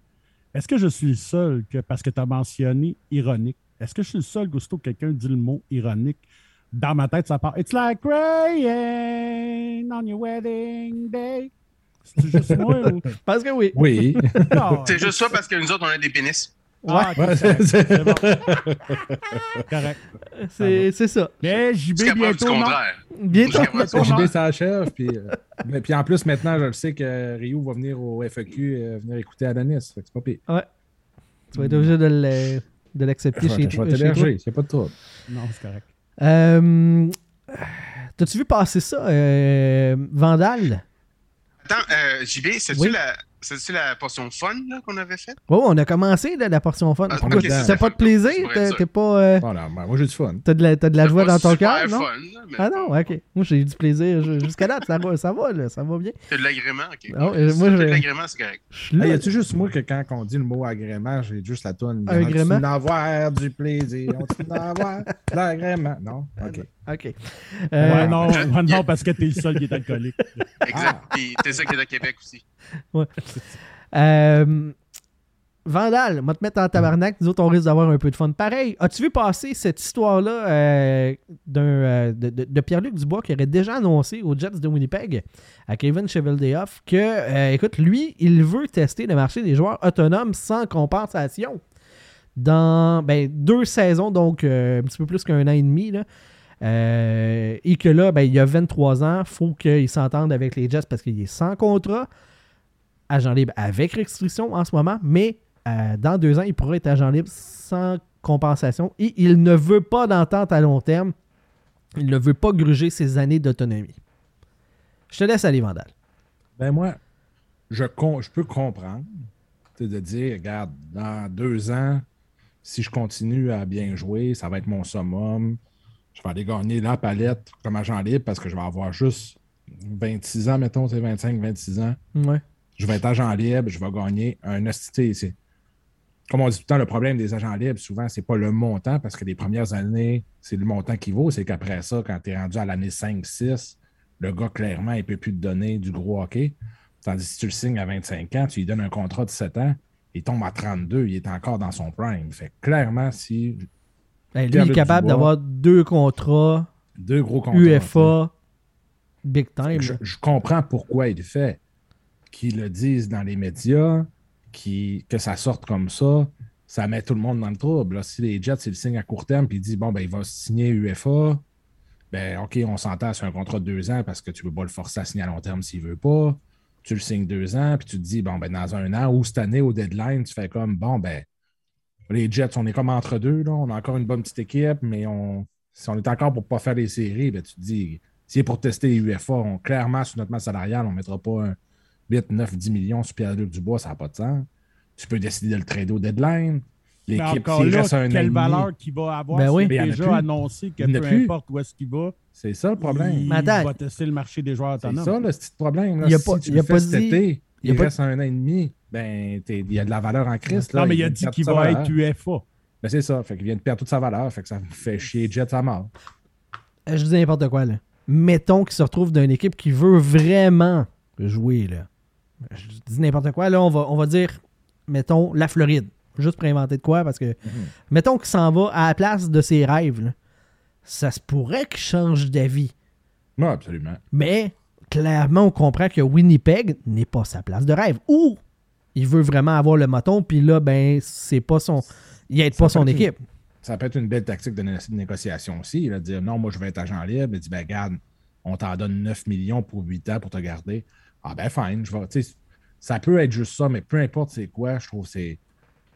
est-ce que je suis le seul que, parce que tu as mentionné ironique, est-ce que je suis le seul, Gusto, que quelqu'un dit le mot ironique? Dans ma tête, ça part It's like rain on your wedding day. C'est juste moi ou? Parce que oui. Oui. C'est juste ça parce que nous autres, on a des pénis. Ah, Ouais, correct, c'est- c'est bon. Correct. C'est ça. Mais JB, Jusqu'à preuve du bientôt, non? contraire. Bientôt. JB s'achève. Puis, euh, mais puis en plus, maintenant, je le sais que Rio va venir au FEQ, euh, venir écouter Adonis. Fait que c'est pas pire. Tu vas être obligé de le- de l'accepter chez, je vais t'héberger, il n'y a pas de trouble. Non, c'est correct. Euh, T'as-tu vu passer ça, euh, Vandal? Attends, euh, JB, c'est-tu Oui. la, C'est-tu la portion fun qu'on avait faite? Ouais, ouais, on a commencé là, la portion fun. Ah, Pourquoi t'as pas de plaisir? T'es pas. euh, Voilà, ben, moi j'ai du fun. T'as de la, t'as de la joie dans ton cœur, non? fun, là, mais Ah non, ok. Moi, j'ai eu du plaisir ju- jusqu'à là. Ça va, ça va, là. Ça va bien. T'as de l'agrément, ok. Ah, Ouais, moi, de l'agrément, c'est correct. Là. Hey, y a-tu juste moi que quand on dit le mot agrément, j'ai juste la tonne. Agrément? On avoir du plaisir, on avoir de l'agrément. Non? OK. Ok. Euh, Ouais, non, ouais, non, parce que t'es le seul qui est alcoolique. Exact. Puis t'es ça qui est à Québec aussi. Euh, Vandal, on va te mettre en tabarnak. Nous autres, on risque d'avoir un peu de fun. Pareil, as-tu vu passer cette histoire-là euh, d'un, euh, de, de- de Pierre-Luc Dubois qui aurait déjà annoncé aux Jets de Winnipeg, à Kevin Cheveldayoff, que, euh, écoute, lui, il veut tester le marché des joueurs autonomes sans compensation dans ben, deux saisons, donc euh, un petit peu plus qu'un an et demi. Là. Euh, et que là, ben, il y a 23 ans, il faut qu'il s'entende avec les Jets parce qu'il est sans contrat agent libre avec restriction en ce moment, mais euh, dans deux ans, il pourra être agent libre sans compensation et il ne veut pas d'entente à long terme. Il ne veut pas gruger ses années d'autonomie. Je te laisse aller, Vandal. Ben moi, je, je peux comprendre de dire, regarde, dans deux ans, si je continue à bien jouer, ça va être mon summum. Je vais aller gagner la palette comme agent libre parce que je vais avoir juste 26 ans, mettons, c'est 25, 26 ans. Ouais. Je vais être agent libre, je vais gagner un hostilité ici. Comme on dit tout le temps, le problème des agents libres, souvent, c'est pas le montant, parce que les premières années, c'est le montant qui vaut. C'est qu'après ça, quand tu es rendu à l'année 5-6, le gars, clairement, il ne peut plus te donner du gros hockey. Tandis que si tu le signes à 25 ans, tu lui donnes un contrat de 7 ans, il tombe à 32, il est encore dans son prime. Fait clairement, si Ben, lui, il est capable d'avoir deux contrats, deux gros contrats. UFA, big time. Je, comprends pourquoi il le fait. Qu'ils le disent dans les médias, que ça sorte comme ça, ça met tout le monde dans le trouble. là. Si les Jets, ils le signent à court terme, puis ils disent, bon, ben, il va signer UFA, ben, OK, on s'entend sur un contrat de deux ans parce que tu ne peux pas le forcer à signer à long terme s'il ne veut pas. Tu le signes deux ans, puis tu te dis, bon, ben, dans un an ou cette année, au deadline, tu fais comme, bon, ben, les Jets, on est comme entre deux, là. On a encore une bonne petite équipe, mais on, si on est encore pour ne pas faire les séries, ben, tu te dis, si c'est pour tester les UFA, on, clairement, sur notre masse salariale, on ne mettra pas un 8, 9, 10 millions sur Pierre-Luc Dubois, ça n'a pas de sens. Tu peux décider de le trader au deadline. L'équipe, s'il là, reste un quelle valeur qu'il va avoir Ben oui. s'il Mais il y a en a déjà annoncé que y a peu plus. importe où est-ce qu'il va, C'est ça le problème. il attends. va tester le marché des joueurs C'est autonomes. ça, le petit problème. Là. Il a si pas- tu il le a fais pas cet dit- été, il a pas- reste un an et demi, ben, il y a de la valeur en Christ. non, là. mais il a dit qu'il va valeur. être UFA. Ben, c'est ça. Fait qu'il vient de perdre toute sa valeur. Fait que ça me fait chier Jets à mort. Euh, Je dis n'importe quoi, là. Mettons qu'il se retrouve dans une équipe qui veut vraiment jouer, là. Je dis n'importe quoi, là, on va, on va dire, mettons, la Floride. Juste pour inventer de quoi, parce que, mettons qu'il s'en va à la place de ses rêves, là. Ça se pourrait qu'il change d'avis. Non, absolument. Mais, clairement, on comprend que Winnipeg n'est pas sa place de rêve. Ou, il veut vraiment avoir le moton, puis là, ben, c'est pas son... Il aide pas son équipe. Ça peut être une belle tactique de, né- de négociation aussi. Là, de dire non, moi, je vais être agent libre. Il dit, ben, regarde, on t'en donne 9 millions pour 8 ans pour te garder. Ah, ben, fine. Je vais, ça peut être juste ça, mais peu importe c'est quoi, je trouve que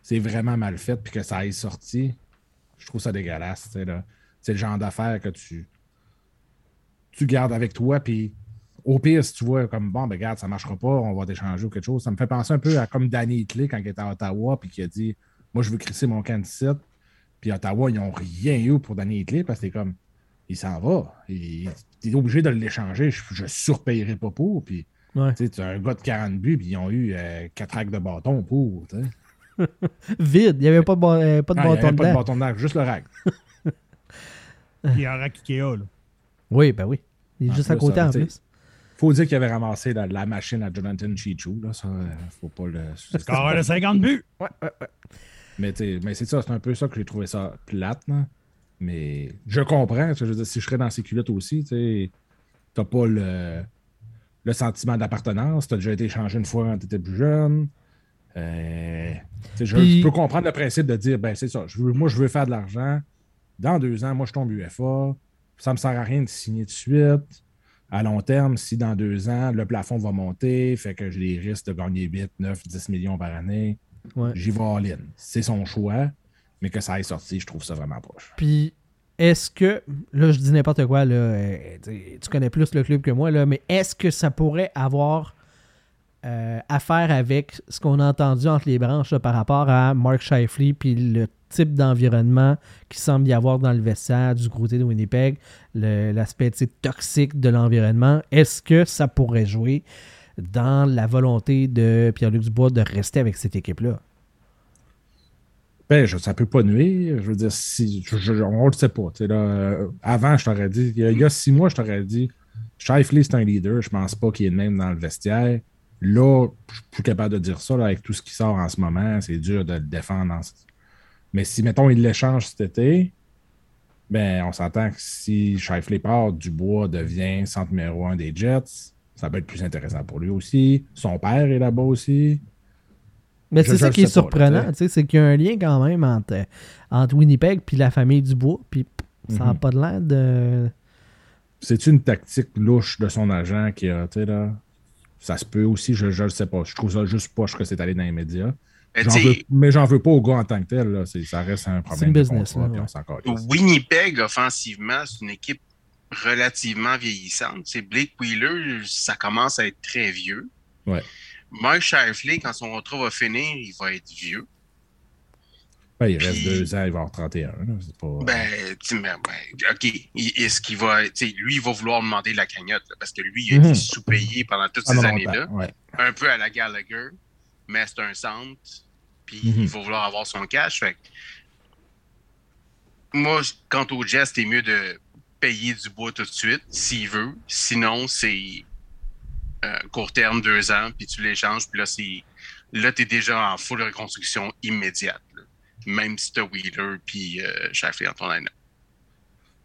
c'est, vraiment mal fait. Puis que ça ait sorti, je trouve ça dégueulasse. C'est le genre d'affaire que tu, tu gardes avec toi. Puis au pire, si tu vois comme bon, ben, regarde, ça ne marchera pas, on va t'échanger ou quelque chose. Ça me fait penser un peu à comme Danny Hitley quand il était à Ottawa, puis qui a dit Moi, je veux crisser mon camp de site. Puis Ottawa, ils n'ont rien eu pour Danny Hitley parce que c'est comme il s'en va. Il, il est obligé de l'échanger. Je, je surpayerai pas pour. Puis Ouais. tu sais, tu as un gars de 40 buts, puis ils ont eu euh, 4 actes de bâton pour. Vide. Il n'y avait pas de, euh, pas de Ah, il y bâton avait pas de bâton d'arc, juste le rack. Il y a Ikea, là. Oui, ben oui. Il est En juste à plus, côté ça, en plus. Faut dire qu'il avait ramassé la, la machine à Jonathan Chichou. Là, ça, euh, faut pas le. Score de 50 buts. Mais, t'sais, mais c'est ça, c'est un peu ça que j'ai trouvé ça plate. là. Mais je comprends. tu sais, Je veux dire, si je serais dans ces culottes aussi, tu n'as pas le, le sentiment d'appartenance. Tu as déjà été échangé une fois quand tu étais plus jeune. Euh, je, Puis- je peux comprendre le principe de dire ben c'est ça, je veux, moi je veux faire de l'argent. Dans deux ans, moi je tombe UFA. Ça me sert à rien de signer de suite. À long terme, si dans deux ans, le plafond va monter, fait que j'ai des risques de gagner 8, 9, 10 millions par année, Ouais. j'y vais all-in. C'est son choix, mais que ça ait sorti, je trouve ça vraiment proche. Puis, est-ce que, là, je dis n'importe quoi, là, euh, tu connais plus le club que moi, là, mais est-ce que ça pourrait avoir euh, à faire avec ce qu'on a entendu entre les branches là, par rapport à Mark Shifley puis le type d'environnement qui semble y avoir dans le vestiaire du côté de Winnipeg, l'aspect toxique de l'environnement. Est-ce que ça pourrait jouer dans la volonté de Pierre-Luc Dubois de rester avec cette équipe-là? Ben, je, ça peut pas nuire. Je veux dire, si, je- je- on le sait pas. là, euh, avant, je t'aurais dit, il y, a, six mois, je t'aurais dit, Shifley, c'est un leader. Je pense pas qu'il est le même dans le vestiaire. Là, je suis plus capable de dire ça avec tout ce qui sort en ce moment. C'est dur de le défendre. en Mais si, mettons, il l'échange cet été, ben, on s'entend que si Shifley part, Dubois devient centre numéro un des Jets. Ça peut être plus intéressant pour lui aussi. Son père est là-bas aussi. Mais c'est ça qui est surprenant, tu sais, c'est qu'il y a un lien quand même entre, entre Winnipeg puis la famille Dubois, puis ça n'a Mhm. pas de l'air de... C'est une tactique louche de son agent qui a, tu sais, là? Ça se peut aussi, je ne le sais pas. Je trouve ça juste poche que c'est allé dans les médias. Mais J'en veux- mais j'en veux pas au gars en tant que tel. Là. C'est- Ça reste un problème. une de business, contrat, là, puis ouais. on s'en calisse. Winnipeg, offensivement, c'est une équipe relativement vieillissante. C'est Blake Wheeler, ça commence à être très vieux. Ouais. Mike Shifley, quand son contrat va finir, il va être vieux. Ouais, il reste deux ans, il va avoir 31. là. C'est pas... Ben, mais, ben, OK. Est-ce qu'il va. Lui, il va vouloir demander la cagnotte, là, parce que lui, il a Mhm. été sous-payé pendant toutes Ah, ces années-là. ouais. Un peu à la Gallagher, mais c'est un centre. Puis Mhm. il va vouloir avoir son cash. Fait moi, quant au Jets, c'est mieux de payer du bois tout de suite, s'il veut. Sinon, c'est euh, court terme, deux ans, puis tu l'échanges, puis là, c'est. Là, tu es déjà en full reconstruction immédiate. là. Même si tu as Wheeler puis euh, Shifley en ton line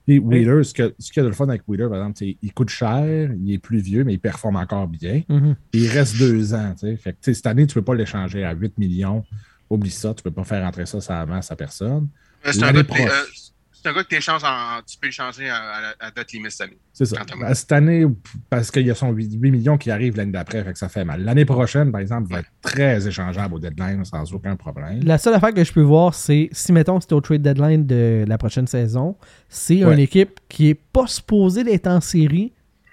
Et Wheeler, ce que- ce qu'il y a de le fun avec Wheeler, par exemple, c'est il coûte cher, il est plus vieux, mais il performe encore bien. Mhm. Puis il reste deux ans. Fait que, cette année, tu ne peux pas l'échanger à 8 millions. Oublie ça, tu ne peux pas faire rentrer ça sur la masse à personne. Euh, C'est un, euh, c'est un gars que t'échanges en- tu peux échanger à, à- à date limite cette année. C'est ça. Ben, Cette année, parce qu'il y a son 8, 8 millions qui arrivent l'année d'après, fait que ça fait mal. L'année prochaine, par exemple, va être très échangeable au deadline sans aucun problème. La seule affaire que je peux voir, c'est si, mettons, c'était au trade deadline de la prochaine saison, c'est Ouais. une équipe qui est pas supposée d'être en série,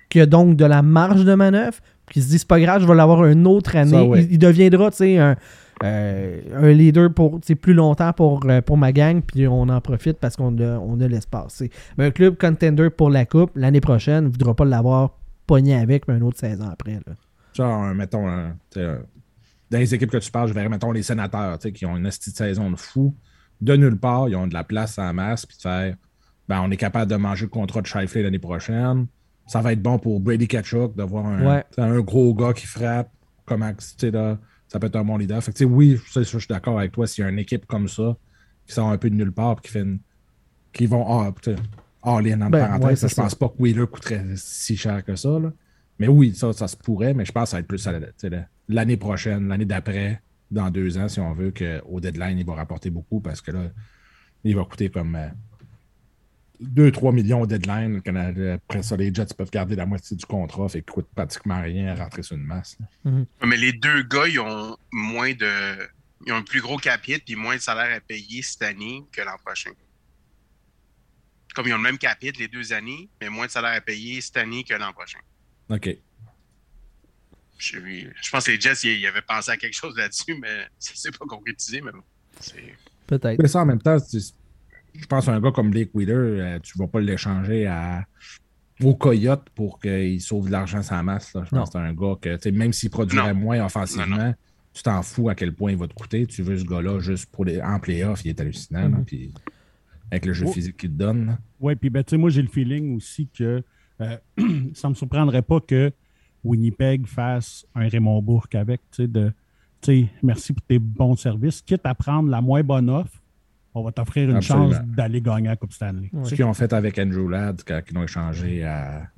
qui a donc de la marge de manœuvre, qui se dit, c'est pas grave, je vais l'avoir une autre année. Ça, ouais. il, il deviendra, tu sais, un, euh, un leader pour plus longtemps pour, euh, pour ma gang, puis on en profite parce qu'on a, on a l'espace. Mais un club contender pour la Coupe, l'année prochaine, ne voudra pas l'avoir pogné avec, mais une autre saison après. Là. Genre, un- mettons, un- un- dans les équipes que tu parles, je verrais, mettons, les sénateurs, qui ont une esti de saison de fou. De nulle part, ils ont de la place en masse, puis de faire, ben, on est capable de manger le contrat de Shifley l'année prochaine. Ça va être bon pour Brady Kachuk d'avoir un, Ouais. tu sais, un gros gars qui frappe. Comment, tu sais, là, ça peut être un bon leader. Fait que, oui, ça, ça, je suis d'accord avec toi. S'il y a une équipe comme ça, qui sort un peu de nulle part, qui fait une- qui vont ah, all-in en Ben, parenthèse, ouais, je pense pas que Wheeler coûterait si cher que ça. Là. Mais oui, ça, ça se pourrait, mais je pense que ça va être plus la- l'année prochaine, l'année d'après, dans deux ans, si on veut qu'au deadline, il va rapporter beaucoup parce que là, il va coûter comme 2-3 millions au deadline. Après ça, les Jets peuvent garder la moitié du contrat, fait qu'il coûte pratiquement rien à rentrer sur une masse. là. Mais les deux gars, ils ont moins de. Ils ont un plus gros capite puis moins de salaire à payer cette année que l'an prochain. Comme ils ont le même capite les deux années, mais moins de salaire à payer cette année que l'an prochain. OK. Je, je pense que les Jets, ils, ils avaient pensé à quelque chose là-dessus, mais ça s'est pas concrétisé. Mais bon, c'est- Peut-être. Mais ça, en même temps, tu- je pense à un gars comme Blake Wheeler, euh, tu ne vas pas l'échanger à au Coyote pour qu'il sauve de l'argent sans masse. là. Je Non. pense que c'est un gars que, même s'il produirait Non. moins offensivement, Non, tu t'en fous à quel point il va te coûter. Tu veux ce gars-là juste pour les, en playoff, il est hallucinant. là, Mhm. puis avec le jeu Oh. physique qu'il te donne. Oui, puis ben, tu sais, moi, j'ai le feeling aussi que euh, ça me surprendrait pas que Winnipeg fasse un Raymond Bourque avec, tu sais, de, tu sais, merci pour tes bons services. Quitte à prendre la moins bonne offre, on va t'offrir une Absolument. chance d'aller gagner la Coupe Stanley. Ouais. Ce qu'ils ont fait avec Andrew Ladd quand ils l'ont échangé à.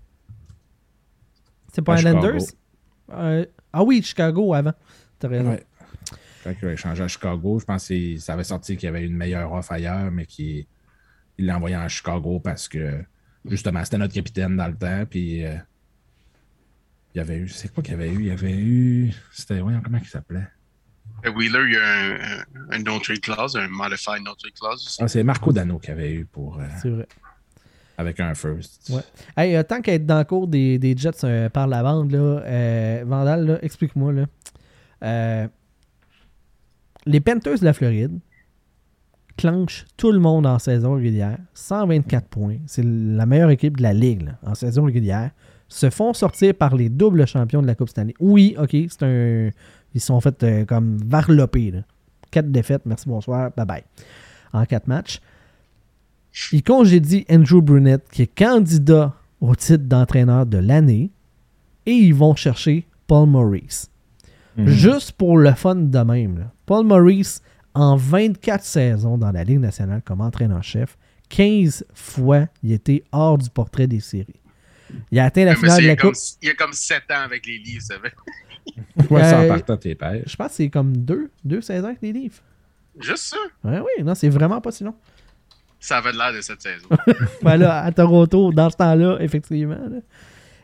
C'est pas à Islanders? Chicago. Euh, ah oui, Chicago avant. T'as raison. Ouais. Quand il a échangé à Chicago, je pense que ça avait sorti qu'il y avait une meilleure offre ailleurs, mais qu'il il l'a envoyé à Chicago parce que justement, c'était notre capitaine dans le temps. Puis euh, il y avait eu. C'est quoi qu'il y avait eu? Il y avait eu. C'était. Voyons, comment il s'appelait? Wheeler, il y a un, un, no-trade clause, un modified no-trade clause aussi. Ah, c'est Marco Dano qui avait eu pour. euh, C'est vrai. avec un first. Ouais. Hey, euh, tant qu'à être dans le cours des, des Jets euh, par la bande, là, euh, Vandal, là, explique-moi. Là. Euh, les Panthers de la Floride clenchent tout le monde en saison régulière. 124 points. C'est la meilleure équipe de la ligue là, en saison régulière. Se font sortir par les doubles champions de la Coupe cette année. Oui, ok, c'est un. Ils sont fait euh, comme varlopés. Là. Quatre défaites, merci, bonsoir, bye bye. En quatre matchs. Il congédie Andrew Brunette, qui est candidat au titre d'entraîneur de l'année. Et ils vont chercher Paul Maurice. Mhm. Juste pour le fun de même. là. Paul Maurice, en 24 saisons dans la Ligue nationale comme entraîneur-chef, 15 fois, il était hors du portrait des séries. Il a atteint la finale de la Coupe. il y a comme 7 ans avec les fait. Pourquoi ça Euh, en partant tes pères? Je pense que c'est comme deux, deux saisons avec les livres. Juste ça? Ouais, oui, non, c'est vraiment pas si long. Ça avait l'air de cette saison. Voilà, à Toronto, dans ce temps-là, effectivement. là.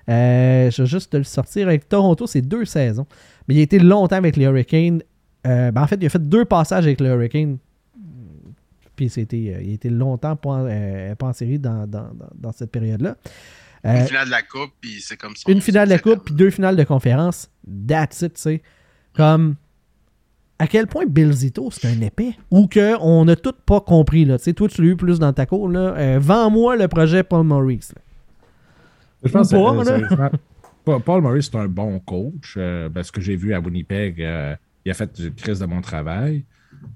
Euh, je vais juste te le sortir. Avec Toronto, c'est deux saisons. Mais il a été longtemps avec les Hurricanes. Euh, ben, en fait, il a fait deux passages avec les Hurricanes. Puis c'était, euh, il a été longtemps pas en, euh, pas en série dans, dans- dans- dans cette période-là. Euh, Une finale de la Coupe, puis c'est comme ça. une finale de la Coupe, puis deux finales de conférence. That's it, tu sais. Comme, à quel point Bill Zito, c'est un épais? Ou qu'on n'a tout pas compris, là. Tu sais, toi, tu l'as eu plus dans ta cour, là. Euh, Vends-moi le projet Paul Maurice, là. Je pense pas, que, euh, Paul Murray, c'est un bon coach. euh, parce que j'ai vu à Winnipeg, euh, il a fait du crise de mon travail.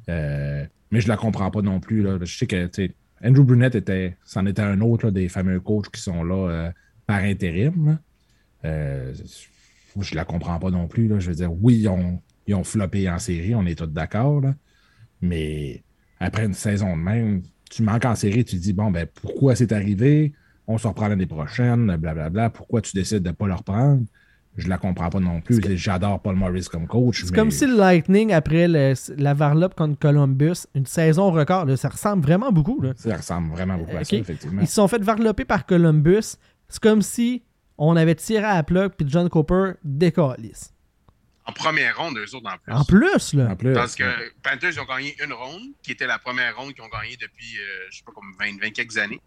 Euh, mais je la comprends pas non plus. Là. Je sais que tu sais, Andrew Brunette était, c'en était un autre des fameux coachs qui sont là euh, par intérim. Euh, je la comprends pas non plus. Je veux dire, oui, ils ont, ils floppé en série, on est tous d'accord. Mais après une saison de même, tu manques en série, tu te dis, bon, ben pourquoi c'est arrivé? On se reprend l'année prochaine, blablabla. Pourquoi tu décides de ne pas le reprendre? Je la comprends pas non plus. J'adore Paul Morris comme coach. C'est mais- comme si le Lightning, après le- la Varlop contre Columbus, une saison record, là, ça ressemble vraiment beaucoup. Là. Ça ressemble vraiment beaucoup à Ok. ça, effectivement. Ils se sont fait varloper par Columbus. C'est comme si on avait tiré à la plug puis John Cooper décalisse. En première ronde, eux autres en plus. En plus, là. En plus, Parce que Panthers, ils ont gagné une ronde, qui était la première ronde qu'ils ont gagnée depuis, euh, je sais pas, comme 20, 20 quelques années.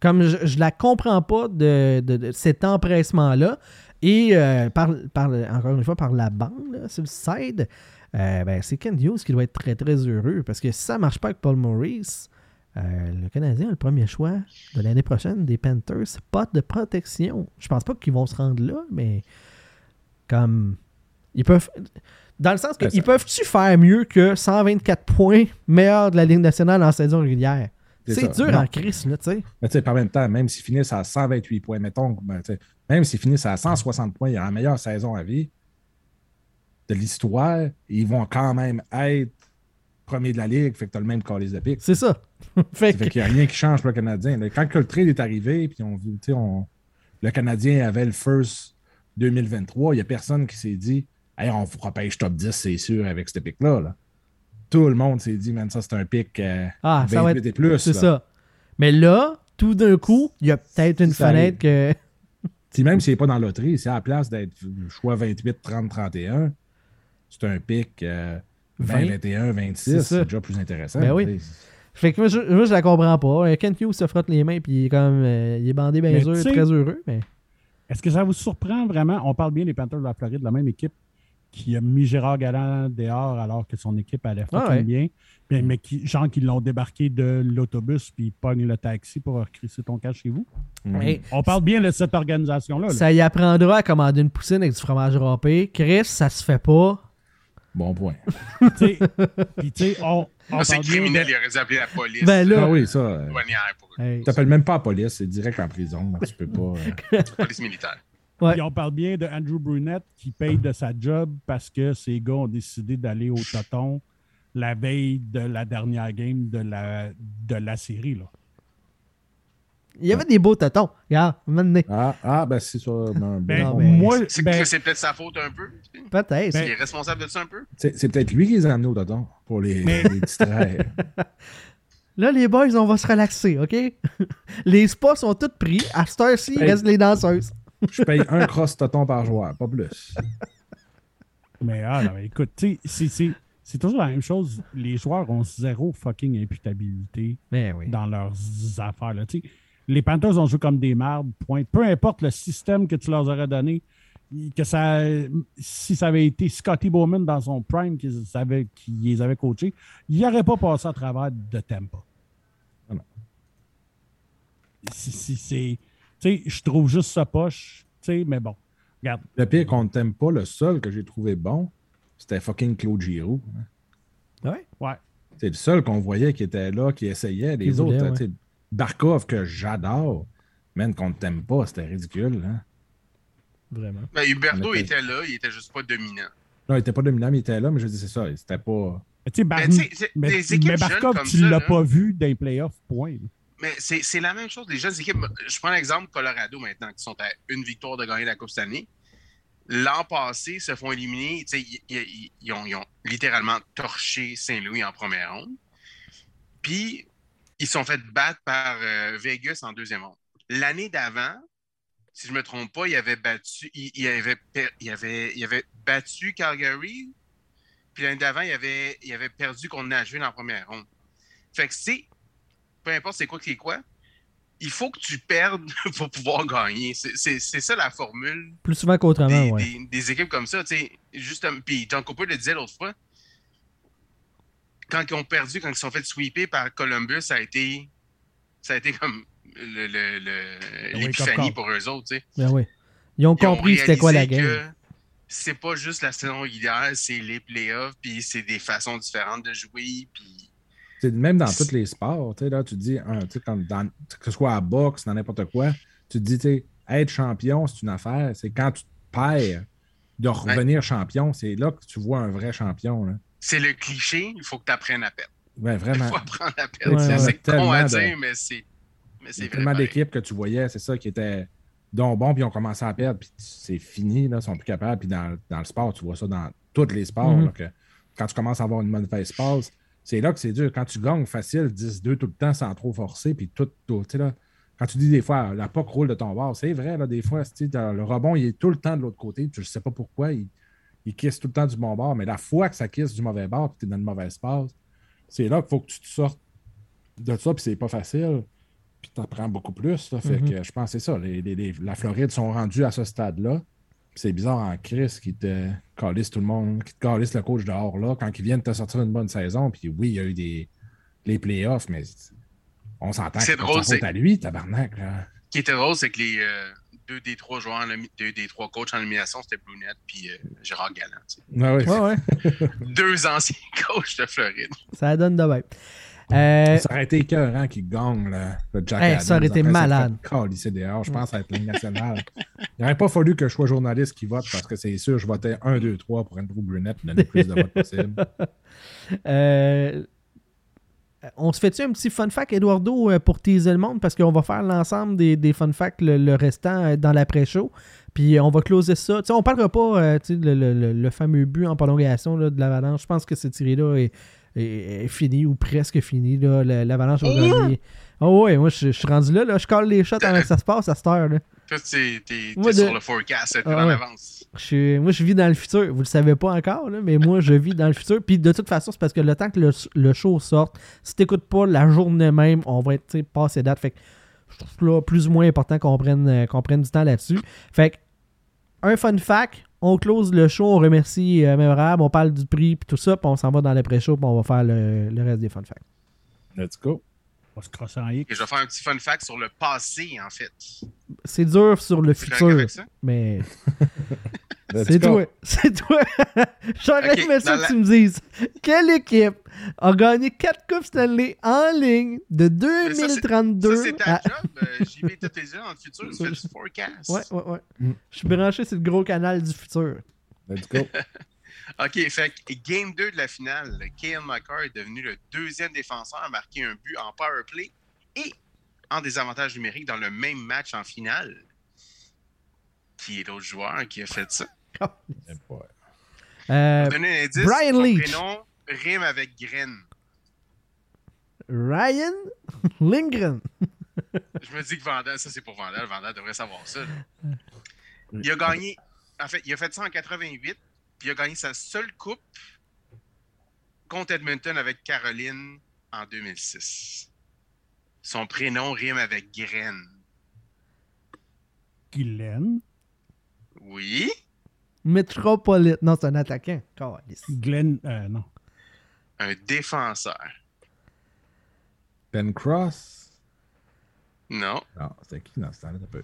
Comme je, je la comprends pas de, de- de cet empressement-là. Et euh, par, par- encore une fois, par la bande, là, sur le side, euh, ben, c'est Ken Hughes qui doit être très très heureux. Parce que si ça marche pas avec Paul Maurice, euh, le Canadien a le premier choix de l'année prochaine des Panthers, pas de protection. Je pense pas qu'ils vont se rendre là, mais comme ils peuvent. Dans le sens que Ben, peuvent-tu faire mieux que 124 points meilleur de la Ligue nationale en saison régulière? C'est dur en crise, là, tu sais. Mais tu sais, par même temps, même s'ils finissent à 128 points, mettons, ben, même s'ils finissent à 160 points, il y a la meilleure saison à vie de l'histoire, ils vont quand même être premier de la ligue, fait que tu as le même calice de pique. C'est ça. fait qu'il n'y a rien qui change pour le Canadien. Quand le trade est arrivé, puis on, tu sais, on- le Canadien avait le first 2023, il n'y a personne qui s'est dit Hey, on repêche top 10, c'est sûr, avec ce pic-là. là. Tout le monde s'est dit, man, ça c'est un pic euh, ah, ça va 28 être. et plus. C'est ça. Mais là, tout d'un coup, il y a peut-être une Ça fenêtre que. Si même s'il n'est pas dans la loterie, c'est à la place d'être le choix 28, 30, 31, c'est un pic euh, 20, 20. 21, 26, C'est c'est déjà plus intéressant. Ben oui. Fait que moi, je, moi, je la comprends pas. Euh, Ken Hughes se frotte les mains, puis il est comme. euh, il est bandé bien Mais sûr, très heureux. Mais... Est-ce que ça vous surprend vraiment? On parle bien des Panthers de la Floride, la même équipe qui a mis Gérard Galland dehors alors que son équipe allait fucking Ah ouais. bien. Mais, mais qui, gens qui l'ont débarqué de l'autobus puis ils pognent le taxi pour recrisser ton cash chez vous. Mais On parle bien de cette organisation-là. là. ça y apprendra à commander une poutine avec du fromage râpé. Chris, ça se fait pas. Bon point. Puis tu sais, on, c'est criminel, il aurait dû appeler la police. Ben là- Ah oui, ça. euh. Hey. Tu t'appelles même pas la police, c'est direct en prison. Tu peux pas. euh, Police militaire. Ouais. Puis on parle bien de Andrew Brunette qui paye de sa job parce que ses gars ont décidé d'aller au Toton la veille de la dernière game de la, de la série. Là. Il y avait des beaux tatons. Regarde, maintenant. Ah, ah, ben c'est ça. Ben, Ben, moi, C'est ben, c'est peut-être sa faute un peu. Peut-être. Ben- Il est responsable de ça un peu. C'est peut-être lui qui les a amenés au tonton pour les, Mais- les distraire. Là, les boys, on va se relaxer, OK? les spas sont tous pris. À cette heure-ci, il reste les danseuses. Je paye un cross tonton par joueur, pas plus. mais, ah, non, mais écoute, tu sais, c'est- toujours la même chose. Les joueurs ont zéro fucking imputabilité Ben oui. dans leurs affaires. Là. Les Panthers ont joué comme des marbres, point. Peu importe le système que tu leur aurais donné, que ça, si ça avait été Scotty Bowman dans son prime qui, savait, qui les avait coachés, il n'aurait pas passé à travers de Tampa. Ah c'est- sais, je trouve juste ça poche, tu sais, mais bon. Regarde, Le pire qu'on ne t'aime pas, le seul que j'ai trouvé bon, c'était fucking Claude Giroux. hein. Ouais. ouais. C'est le seul qu'on voyait qui était là, qui essayait. Les Qui autres, voulait, ouais. tu sais, Barkov, que j'adore, même qu'on ne t'aime pas, c'était ridicule. Hein? Vraiment. Ben, Huberto était- était là, il était juste pas dominant. Non, il n'était pas dominant, mais il était là, mais je dis c'est ça. C'était pas. Mais tu sais, Bar- Mais tu sais, c'est- mais, mais jeunes Barkov, comme tu ça, l'as pas vu dans les playoffs, point. Mais c'est la même chose. Les jeunes équipes, je prends l'exemple Colorado maintenant, qui sont à une victoire de gagner la Coupe année. L'an passé, se font éliminer. Ils, ils- ils ont, ils littéralement torché Saint-Louis en première ronde. Puis, ils sont fait battre par euh, Vegas en deuxième ronde. L'année d'avant, si je ne me trompe pas, il avait battu, il, il avait, per- il avait, il avait battu Calgary. Puis l'année d'avant, il avait, il avait perdu contre Nashville en première ronde. Fait que c'est, peu importe c'est quoi qui est quoi, il faut que tu perdes pour pouvoir gagner. C'est- ça la formule Plus souvent qu'autrement, des, ouais. des- des équipes comme ça. tu sais. Justement, puis John Cooper le disait l'autre fois, quand ils ont perdu, quand ils sont fait sweeper par Columbus, ça a été, ça a été comme le- le- le- l'épiphanie pour eux autres. tu sais. Ben oui. Ils ont compris c'était quoi la game. C'est pas juste la saison régulière, c'est les playoffs, puis c'est des façons différentes de jouer, puis Même dans tous les sports, tu sais, là, tu te dis, hein, comme dans- que ce soit à boxe, dans n'importe quoi, tu te dis, être champion, c'est une affaire. C'est quand tu te perds de revenir champion, c'est là que tu vois un vrai champion. C'est le cliché, il faut que tu apprennes à perdre. Ouais, Il vraiment. faut apprendre à perdre. Ouais, C'est- con à de- dire, mais c'est mais Il c'est tellement d'équipes que tu voyais, c'est ça qui était donc bon, puis ils ont commencé à perdre, puis c'est fini, là, ils sont plus capables. Puis dans, dans le sport, tu vois ça dans tous les sports, Mhm. là, que quand tu commences à avoir une mauvaise passe, c'est là que c'est dur. Quand tu gagnes facile, 10-2 tout le temps sans trop forcer, puis tout, tout, tu sais, là, quand tu dis des fois, la POC roule de ton bord, c'est vrai, là, des fois, le rebond, il est tout le temps de l'autre côté, tu ne sais pas pourquoi, il, il kiss tout le temps du bon bord, mais la fois que ça kiss du mauvais bord, puis tu es dans une mauvaise passe, c'est là qu'il faut que tu te sortes de ça, puis c'est pas facile. Puis tu apprends beaucoup plus. Là, fait Mhm. que je pense que c'est ça. Les, les- les- la Floride sont rendus à ce stade-là. C'est bizarre en Chris qui te calisse tout le monde, qui te calisse le coach dehors là, quand ils viennent te sortir une bonne saison. Puis oui, il y a eu des les playoffs, mais on s'entend que C'est drôle, c'est- à lui, tabarnak. Là. Ce qui était drôle, c'est que les euh, deux des trois joueurs, deux des trois coachs en élimination, c'était Brunette puis euh, Gérard Galland. tu sais. Ouais, ouais. Ouais, ouais. Deux anciens coachs de Floride. Ça donne de même. Euh, Ça aurait été écœurant qu'il gagne le, le Jack Hey, Adams. ça aurait été Après, malade. dehors, je pense, à être ligne nationale. Il n'aurait pas fallu que je sois journaliste qui vote parce que c'est sûr, je votais 1, 2, 3 pour Andrew Brunette donner le plus de votes possible. euh, on se fait-tu un petit fun fact, Eduardo, euh, pour teaser le monde? Parce qu'on va faire l'ensemble des, des fun facts, le, le restant dans l'après-show. Puis on va closer ça. Tu sais, on parlera pas le, le- le- le fameux but en prolongation là, de l'Avalanche. Je pense que cette série-là est, est- est finie ou presque finie. L'Avalanche va gagner. Oh ouais, moi je, je suis rendu là, là. Je colle les shots avant que ça se passe à cette heure. Là. Toi, t'es de- sur le forecast, t'es Ah en ouais. avance. Je suis- moi, je vis dans le futur. Vous le savez pas encore, là, mais moi, je vis dans le futur. Puis de toute façon, c'est parce que le temps que le, le show sorte, si t'écoutes pas la journée même, on va être passé date. Fait que je trouve là plus ou moins important qu'on prenne, euh, qu'on prenne du temps là-dessus. Fait que, un fun fact, on close le show, on remercie euh, Mémorable, on parle du prix, puis tout ça, puis on s'en va dans l'après-show, puis on va faire le, le reste des fun facts. Let's go. On va se crosser en X. Et je vais faire un petit fun fact sur le passé, en fait. C'est dur sur le futur, mais C'est toi. C'est toi. J'aurais Ok, aimé ça que la- tu me dises. Quelle équipe a gagné 4 Coupes Stanley en ligne de Mais ça, c'est- 2032 Ça, c'est ta à... job. euh, J'y vais tous les yeux dans le futur. Tu fais du forecast. Ouais, ouais, ouais. Mm. Je suis branché sur le gros canal du futur. Let's go. OK, fait que Game 2 de la finale, Kale McCarr est devenu le deuxième défenseur à marquer un but en power play et en désavantage numérique dans le même match en finale. Qui est l'autre joueur qui a fait ça? Eh. Euh, Pour donner un indice, Brian son Leach. prénom rime avec graine. Ryan Lindgren. Je me dis que Vandal, ça c'est pour Vandal. Vandal devrait savoir ça. là. Il a gagné, en fait, il a fait ça en 88, puis il a gagné sa seule coupe contre Edmonton avec Caroline en 2006. Son prénom rime avec graine. Glenn. Oui. Metropolitan. Non, c'est un attaquant. Glenn. euh, non. Un défenseur. Ben Cross? Non. Non, c'était qui dans ce temps-là? Un peu.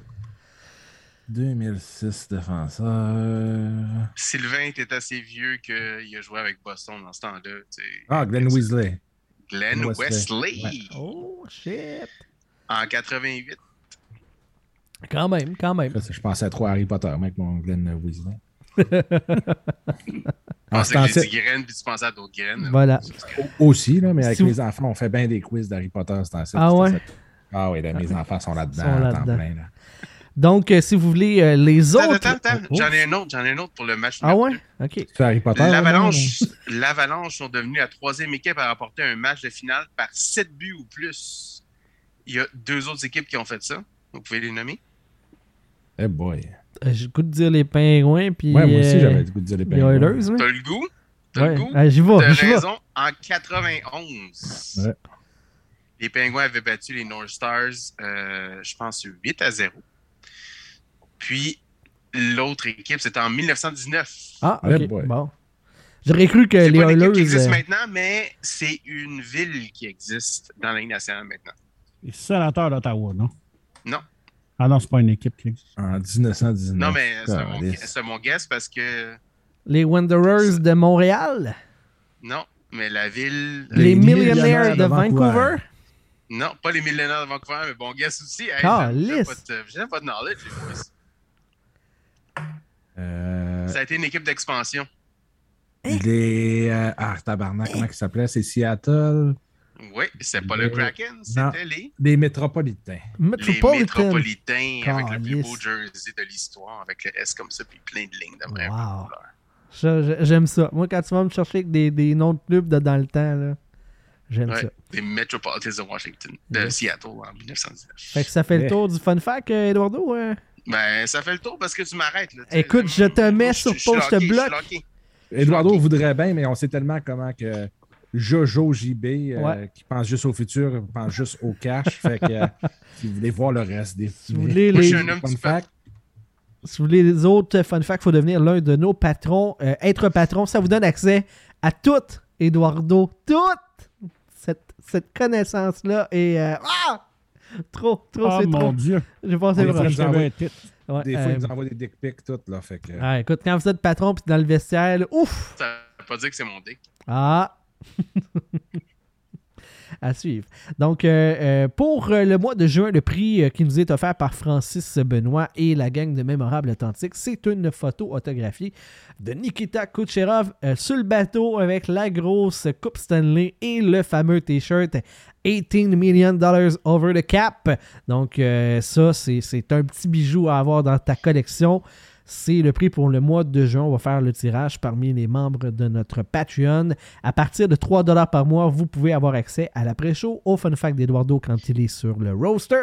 2006 défenseur. Sylvain était assez vieux qu'il a joué avec Boston dans ce temps-là. Ah, Glenn Weasley. Glenn Wesley. Wesley. Ouais. Oh, shit. En 88. Quand même, quand même. Je pensais trop à Harry Potter, mec, mon Glenn Weasley. Je Ah, pensais en que j'ai fait- dit graines, puis tu pensais à d'autres graines. Voilà. Aussi, là, mais avec Si vous- les enfants, on fait bien des quiz d'Harry Potter. c'est en fait, Ah ouais? ça. Ah oui, là, mes enfants sont là-dedans. Sont temps plein, là. Donc, euh, si vous voulez euh, les autres. attends, attends. Oh. J'en ai un autre, j'en ai un autre pour le match. Ah ouais? Ok. C'est Harry Potter? L'Avalanche, l'Avalanche sont devenus la troisième équipe à remporter un match de finale par 7 buts ou plus. Il y a deux autres équipes qui ont fait ça. Vous pouvez les nommer? Eh boy. Euh, J'ai le goût de dire les pingouins. Puis, Ouais, moi aussi, euh, j'avais le goût de dire les Les Penguins. Oilers, hein? T'as le goût? T'as Ouais. le goût? Ah, J'y vais, j'y raison. En 91, Ouais. les Penguins avaient battu les North Stars, euh, je pense, 8 à 0. Puis, l'autre équipe, c'était en 1919. Ah, Ouais, ok. boy. Bon. J'aurais cru que les pas une équipe Oilers. qui existe euh, maintenant, mais c'est une ville qui existe dans la Ligue nationale maintenant. Les sénateurs d'Ottawa, non? Non. Ah non, c'est pas une équipe qui existe. En 1919. Non, mais c'est mon, guess parce que. les Wanderers de Montréal? Non, mais la ville. Les, Les millionnaires millionnaires de de Vancouver. Vancouver? Non, pas les millénaires de Vancouver, mais bon guess aussi. Hey, Ah, j'ai- pas pas de knowledge. Euh, Ça a été une équipe d'expansion. les. euh, ah, tabarnak, comment il s'appelait? C'est Seattle. Oui, c'est pas le Les- Kraken, c'était les, Les Métropolitains. les Metropolitan. Métropolitains avec le plus beau jersey de l'histoire, avec le S comme ça, puis plein de lignes de même Wow. J'aime ça. Moi, quand tu vas me chercher avec des, des noms de clubs de dans le temps, là, j'aime Ouais, ça. les Metropolitans de Washington, de Yes. Seattle en 1919. Fait que ça fait le tour du fun fact, euh, Eduardo. hein? Ben, ça fait le tour parce que tu m'arrêtes. Écoute, je te mets sur pause, je te bloque. Eduardo voudrait bien, mais on sait tellement comment que Jojo JB, euh, Ouais. qui pense juste au futur, pense juste au cash. fait que euh, si vous voulez voir le reste des Si vous voulez je les, fun facts, si vous voulez les autres fun facts, il faut devenir l'un de nos patrons. Euh, être patron, ça vous donne accès à tout, Eduardo. Toute cette, cette connaissance-là. Et. euh, ah! Trop, trop, Oh c'est mon trop. Dieu. Envoie- un titre. Ouais, des fois, euh, ils nous envoient des dick pics, tout. Là, fait que, ah, écoute, quand vous êtes patron puis dans le vestiaire, là, ouf! Ça veut pas dire que c'est mon dick. Ah! à suivre. Donc, euh, euh, pour euh, le mois de juin, le prix qui nous est offert par Francis Benoît et la gang de Mémorables Authentiques, c'est une photo autographiée de Nikita Kucherov sur le bateau avec la grosse Coupe Stanley et le fameux T-shirt 18 million dollars over the cap. Donc, ça, c'est un petit bijou à avoir dans ta collection. C'est le prix pour le mois de juin. On va faire le tirage parmi les membres de notre Patreon. À partir de 3 par mois, vous pouvez avoir accès à l'après-show, au Fun Fact d'Eduardo quand il est sur le roster.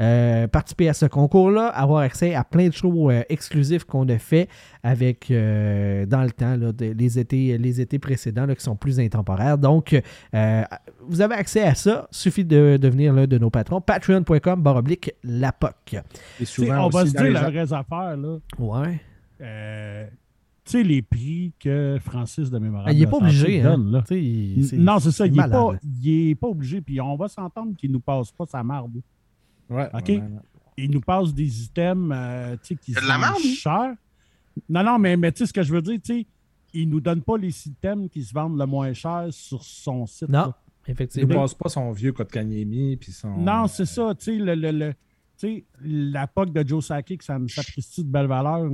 Euh, participer à ce concours-là, avoir accès à plein de shows euh, exclusifs qu'on a fait avec euh, dans le temps, là, de- les, étés, les étés précédents là, qui sont plus intemporaires. Donc, euh, vous avez accès à ça. Suffit de devenir l'un de nos patrons. Patreon.com baroblique la POC. et Tu sais, souvent on va se dire les- la vraie affaire, là. Ouais. Euh, tu sais, les prix que Francis de Mémorable Ah, il n'est pas obligé. Hein? donne, là. Non, c'est ça. Il n'est pas, là. il est pas obligé. Puis on va s'entendre qu'il nous passe pas sa marde. Ouais, OK? ouais, ouais. Il nous passe des items euh, qui C'est se de la vendent marde, lui. cher. Non, non, mais, mais tu sais ce que je veux dire, tu sais, il nous donne pas les items qui se vendent le moins cher sur son site. Non, là. Il ne effectivement. passe pas son vieux Kotkaniemi puis son. Non, c'est ça. Tu sais, le, le, le- tu sais, la POC de Joe Sakic, ça a une sapristi de belle valeur.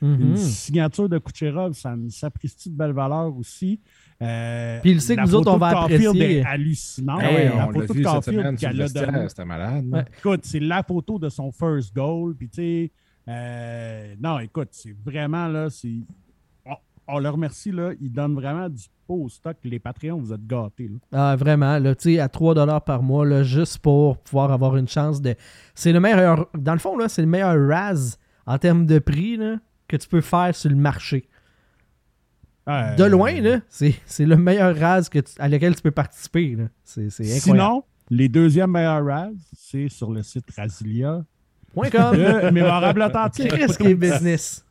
Une signature de Kucherov, ça a une sapristi de belle valeur aussi. Euh, Puis il sait que la nous autres, photo on va apprécier. est hallucinante. Ah oui, la on photo de Caulfield qu'elle le a donnée. c'était malade. Ouais. Écoute, c'est la photo de son first goal. Puis, tu sais, euh, non, écoute, c'est vraiment là, c'est. On, on le remercie, là. Il donne vraiment du beau stock. Les Patreons, vous êtes gâtés, là. Ah, vraiment, là, tu sais, à 3$ par mois, là, juste pour pouvoir avoir une chance de. C'est le meilleur. Dans le fond, là, c'est le meilleur RAS en termes de prix là, que tu peux faire sur le marché. De Euh, loin, là, c'est c'est le meilleur RAS que tu- à lequel tu peux participer. là. C'est c'est incroyable. Sinon, Les deuxièmes meilleurs Raz, c'est sur le site Razilia. Point com. Le mémorable authentique. Chris qui est business.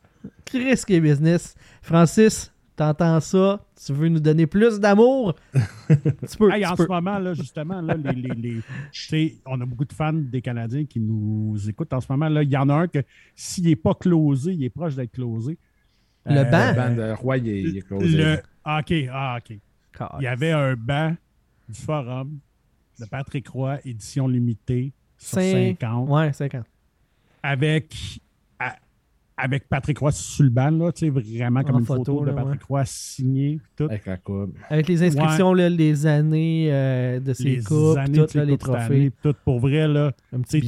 Chris qui est business. Francis, t'entends ça? Tu veux nous donner plus d'amour? tu peux. Hey, tu en peux. ce moment, là, justement, là, les, on a beaucoup de fans des Canadiens qui nous écoutent en ce moment. Là. Il y en a un que s'il n'est pas closé, il est proche d'être closé. Le Euh, banc? Le band de Roy, il est, il est closé. Le... ah, OK, ah, OK. Il y avait un banc du forum de Patrick Roy, édition limitée, sur Cinq- 50, Ouais, 50. avec, avec Patrick Roy sur le banc, là, tu sais, vraiment comme En une photo, photo, de Patrick Roy signé, tout. Avec la coupe. Avec les inscriptions, là, les années euh, de ses les coupes, années tout, de ses là, les trophées. année, tout pour vrai, là. Un Tu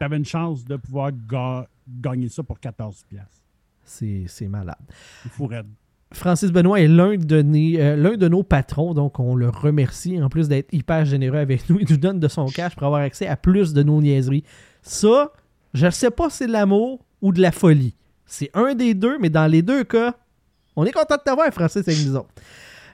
avais une chance de pouvoir ga- gagner ça pour 14 piastres. C'est c'est malade. Il faut raide. Francis Benoît est l'un de, nos- euh, l'un de nos patrons, donc on le remercie. En plus d'être hyper généreux avec nous, il nous donne de son cash pour avoir accès à plus de nos niaiseries. Ça, je ne sais pas si c'est de l'amour ou de la folie. C'est un des deux, mais dans les deux cas, on est content de t'avoir, Francis, autres.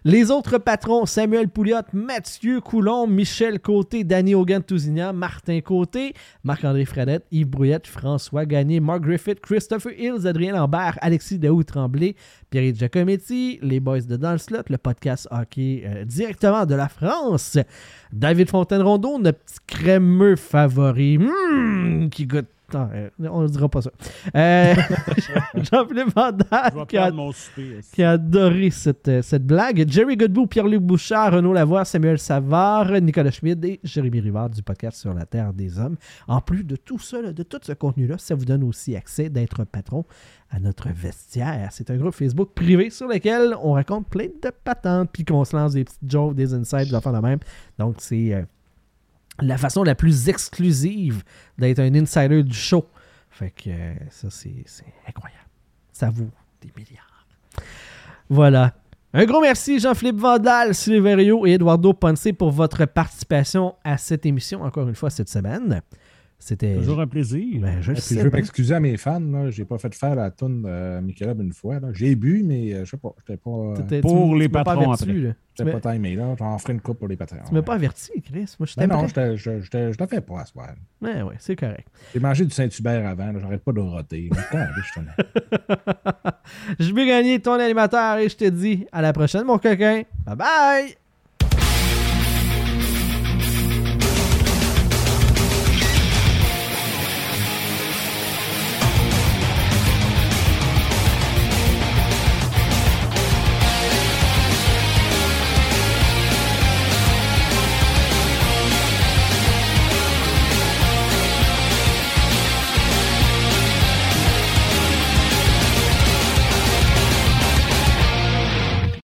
Les autres patrons, Samuel Pouliot, Mathieu Coulomb, Michel Côté, Danny Hogan-Tousignan, Martin Côté, Marc-André Fradette, Yves Brouillette, François Gagné, Mark Griffith, Christopher Hills, Adrien Lambert, Alexis Daou-Tremblay, Pierre Giacometti, les boys de Dans le le podcast hockey euh, directement de la France, David Fontaine-Rondeau, notre petit crémeux favori, hmm, qui goûte... Euh, on ne dira pas ça. Euh, Jean-Philippe vais qui a qui a adoré cette, euh, cette blague. Jerry Godbout, Pierre-Luc Bouchard, Renaud Lavoie, Samuel Savard, Nicolas Schmid et Jérémy Rivard du podcast Sur la Terre des Hommes. En plus de tout ça, de tout ce contenu-là, ça vous donne aussi accès d'être patron à notre vestiaire. C'est un groupe Facebook privé sur lequel on raconte plein de patentes puis qu'on se lance des petites jokes, des insights, des affaires de même. Donc, c'est la façon la plus exclusive d'être un insider du show. Fait que euh, ça, c'est incroyable. Ça vaut des milliards. Voilà. Un gros merci Jean-Philippe Vandal, Silverio et Eduardo Ponce pour votre participation à cette émission, encore une fois cette semaine. C'était. Toujours un plaisir. Ben, je le Et puis, sais je veux m'excuser à mes fans. là. J'ai pas fait faire la toune de Michelob une fois. là. J'ai bu, mais euh, je sais pas. J'étais pas, T'étais- Pour tu- les tu m'as pas patrons averti, après. là. J'étais pas timé. là. J'en ferai une coupe pour les patrons. tu m'as pas averti, Chris. Moi, je Ben non, je je- je te fais pas à soir. Ouais, ouais, c'est correct. J'ai mangé du Saint-Hubert avant. là. J'arrête pas de roter. Je. Je vais gagner ton animateur et je te dis à la prochaine, mon coquin. Bye bye!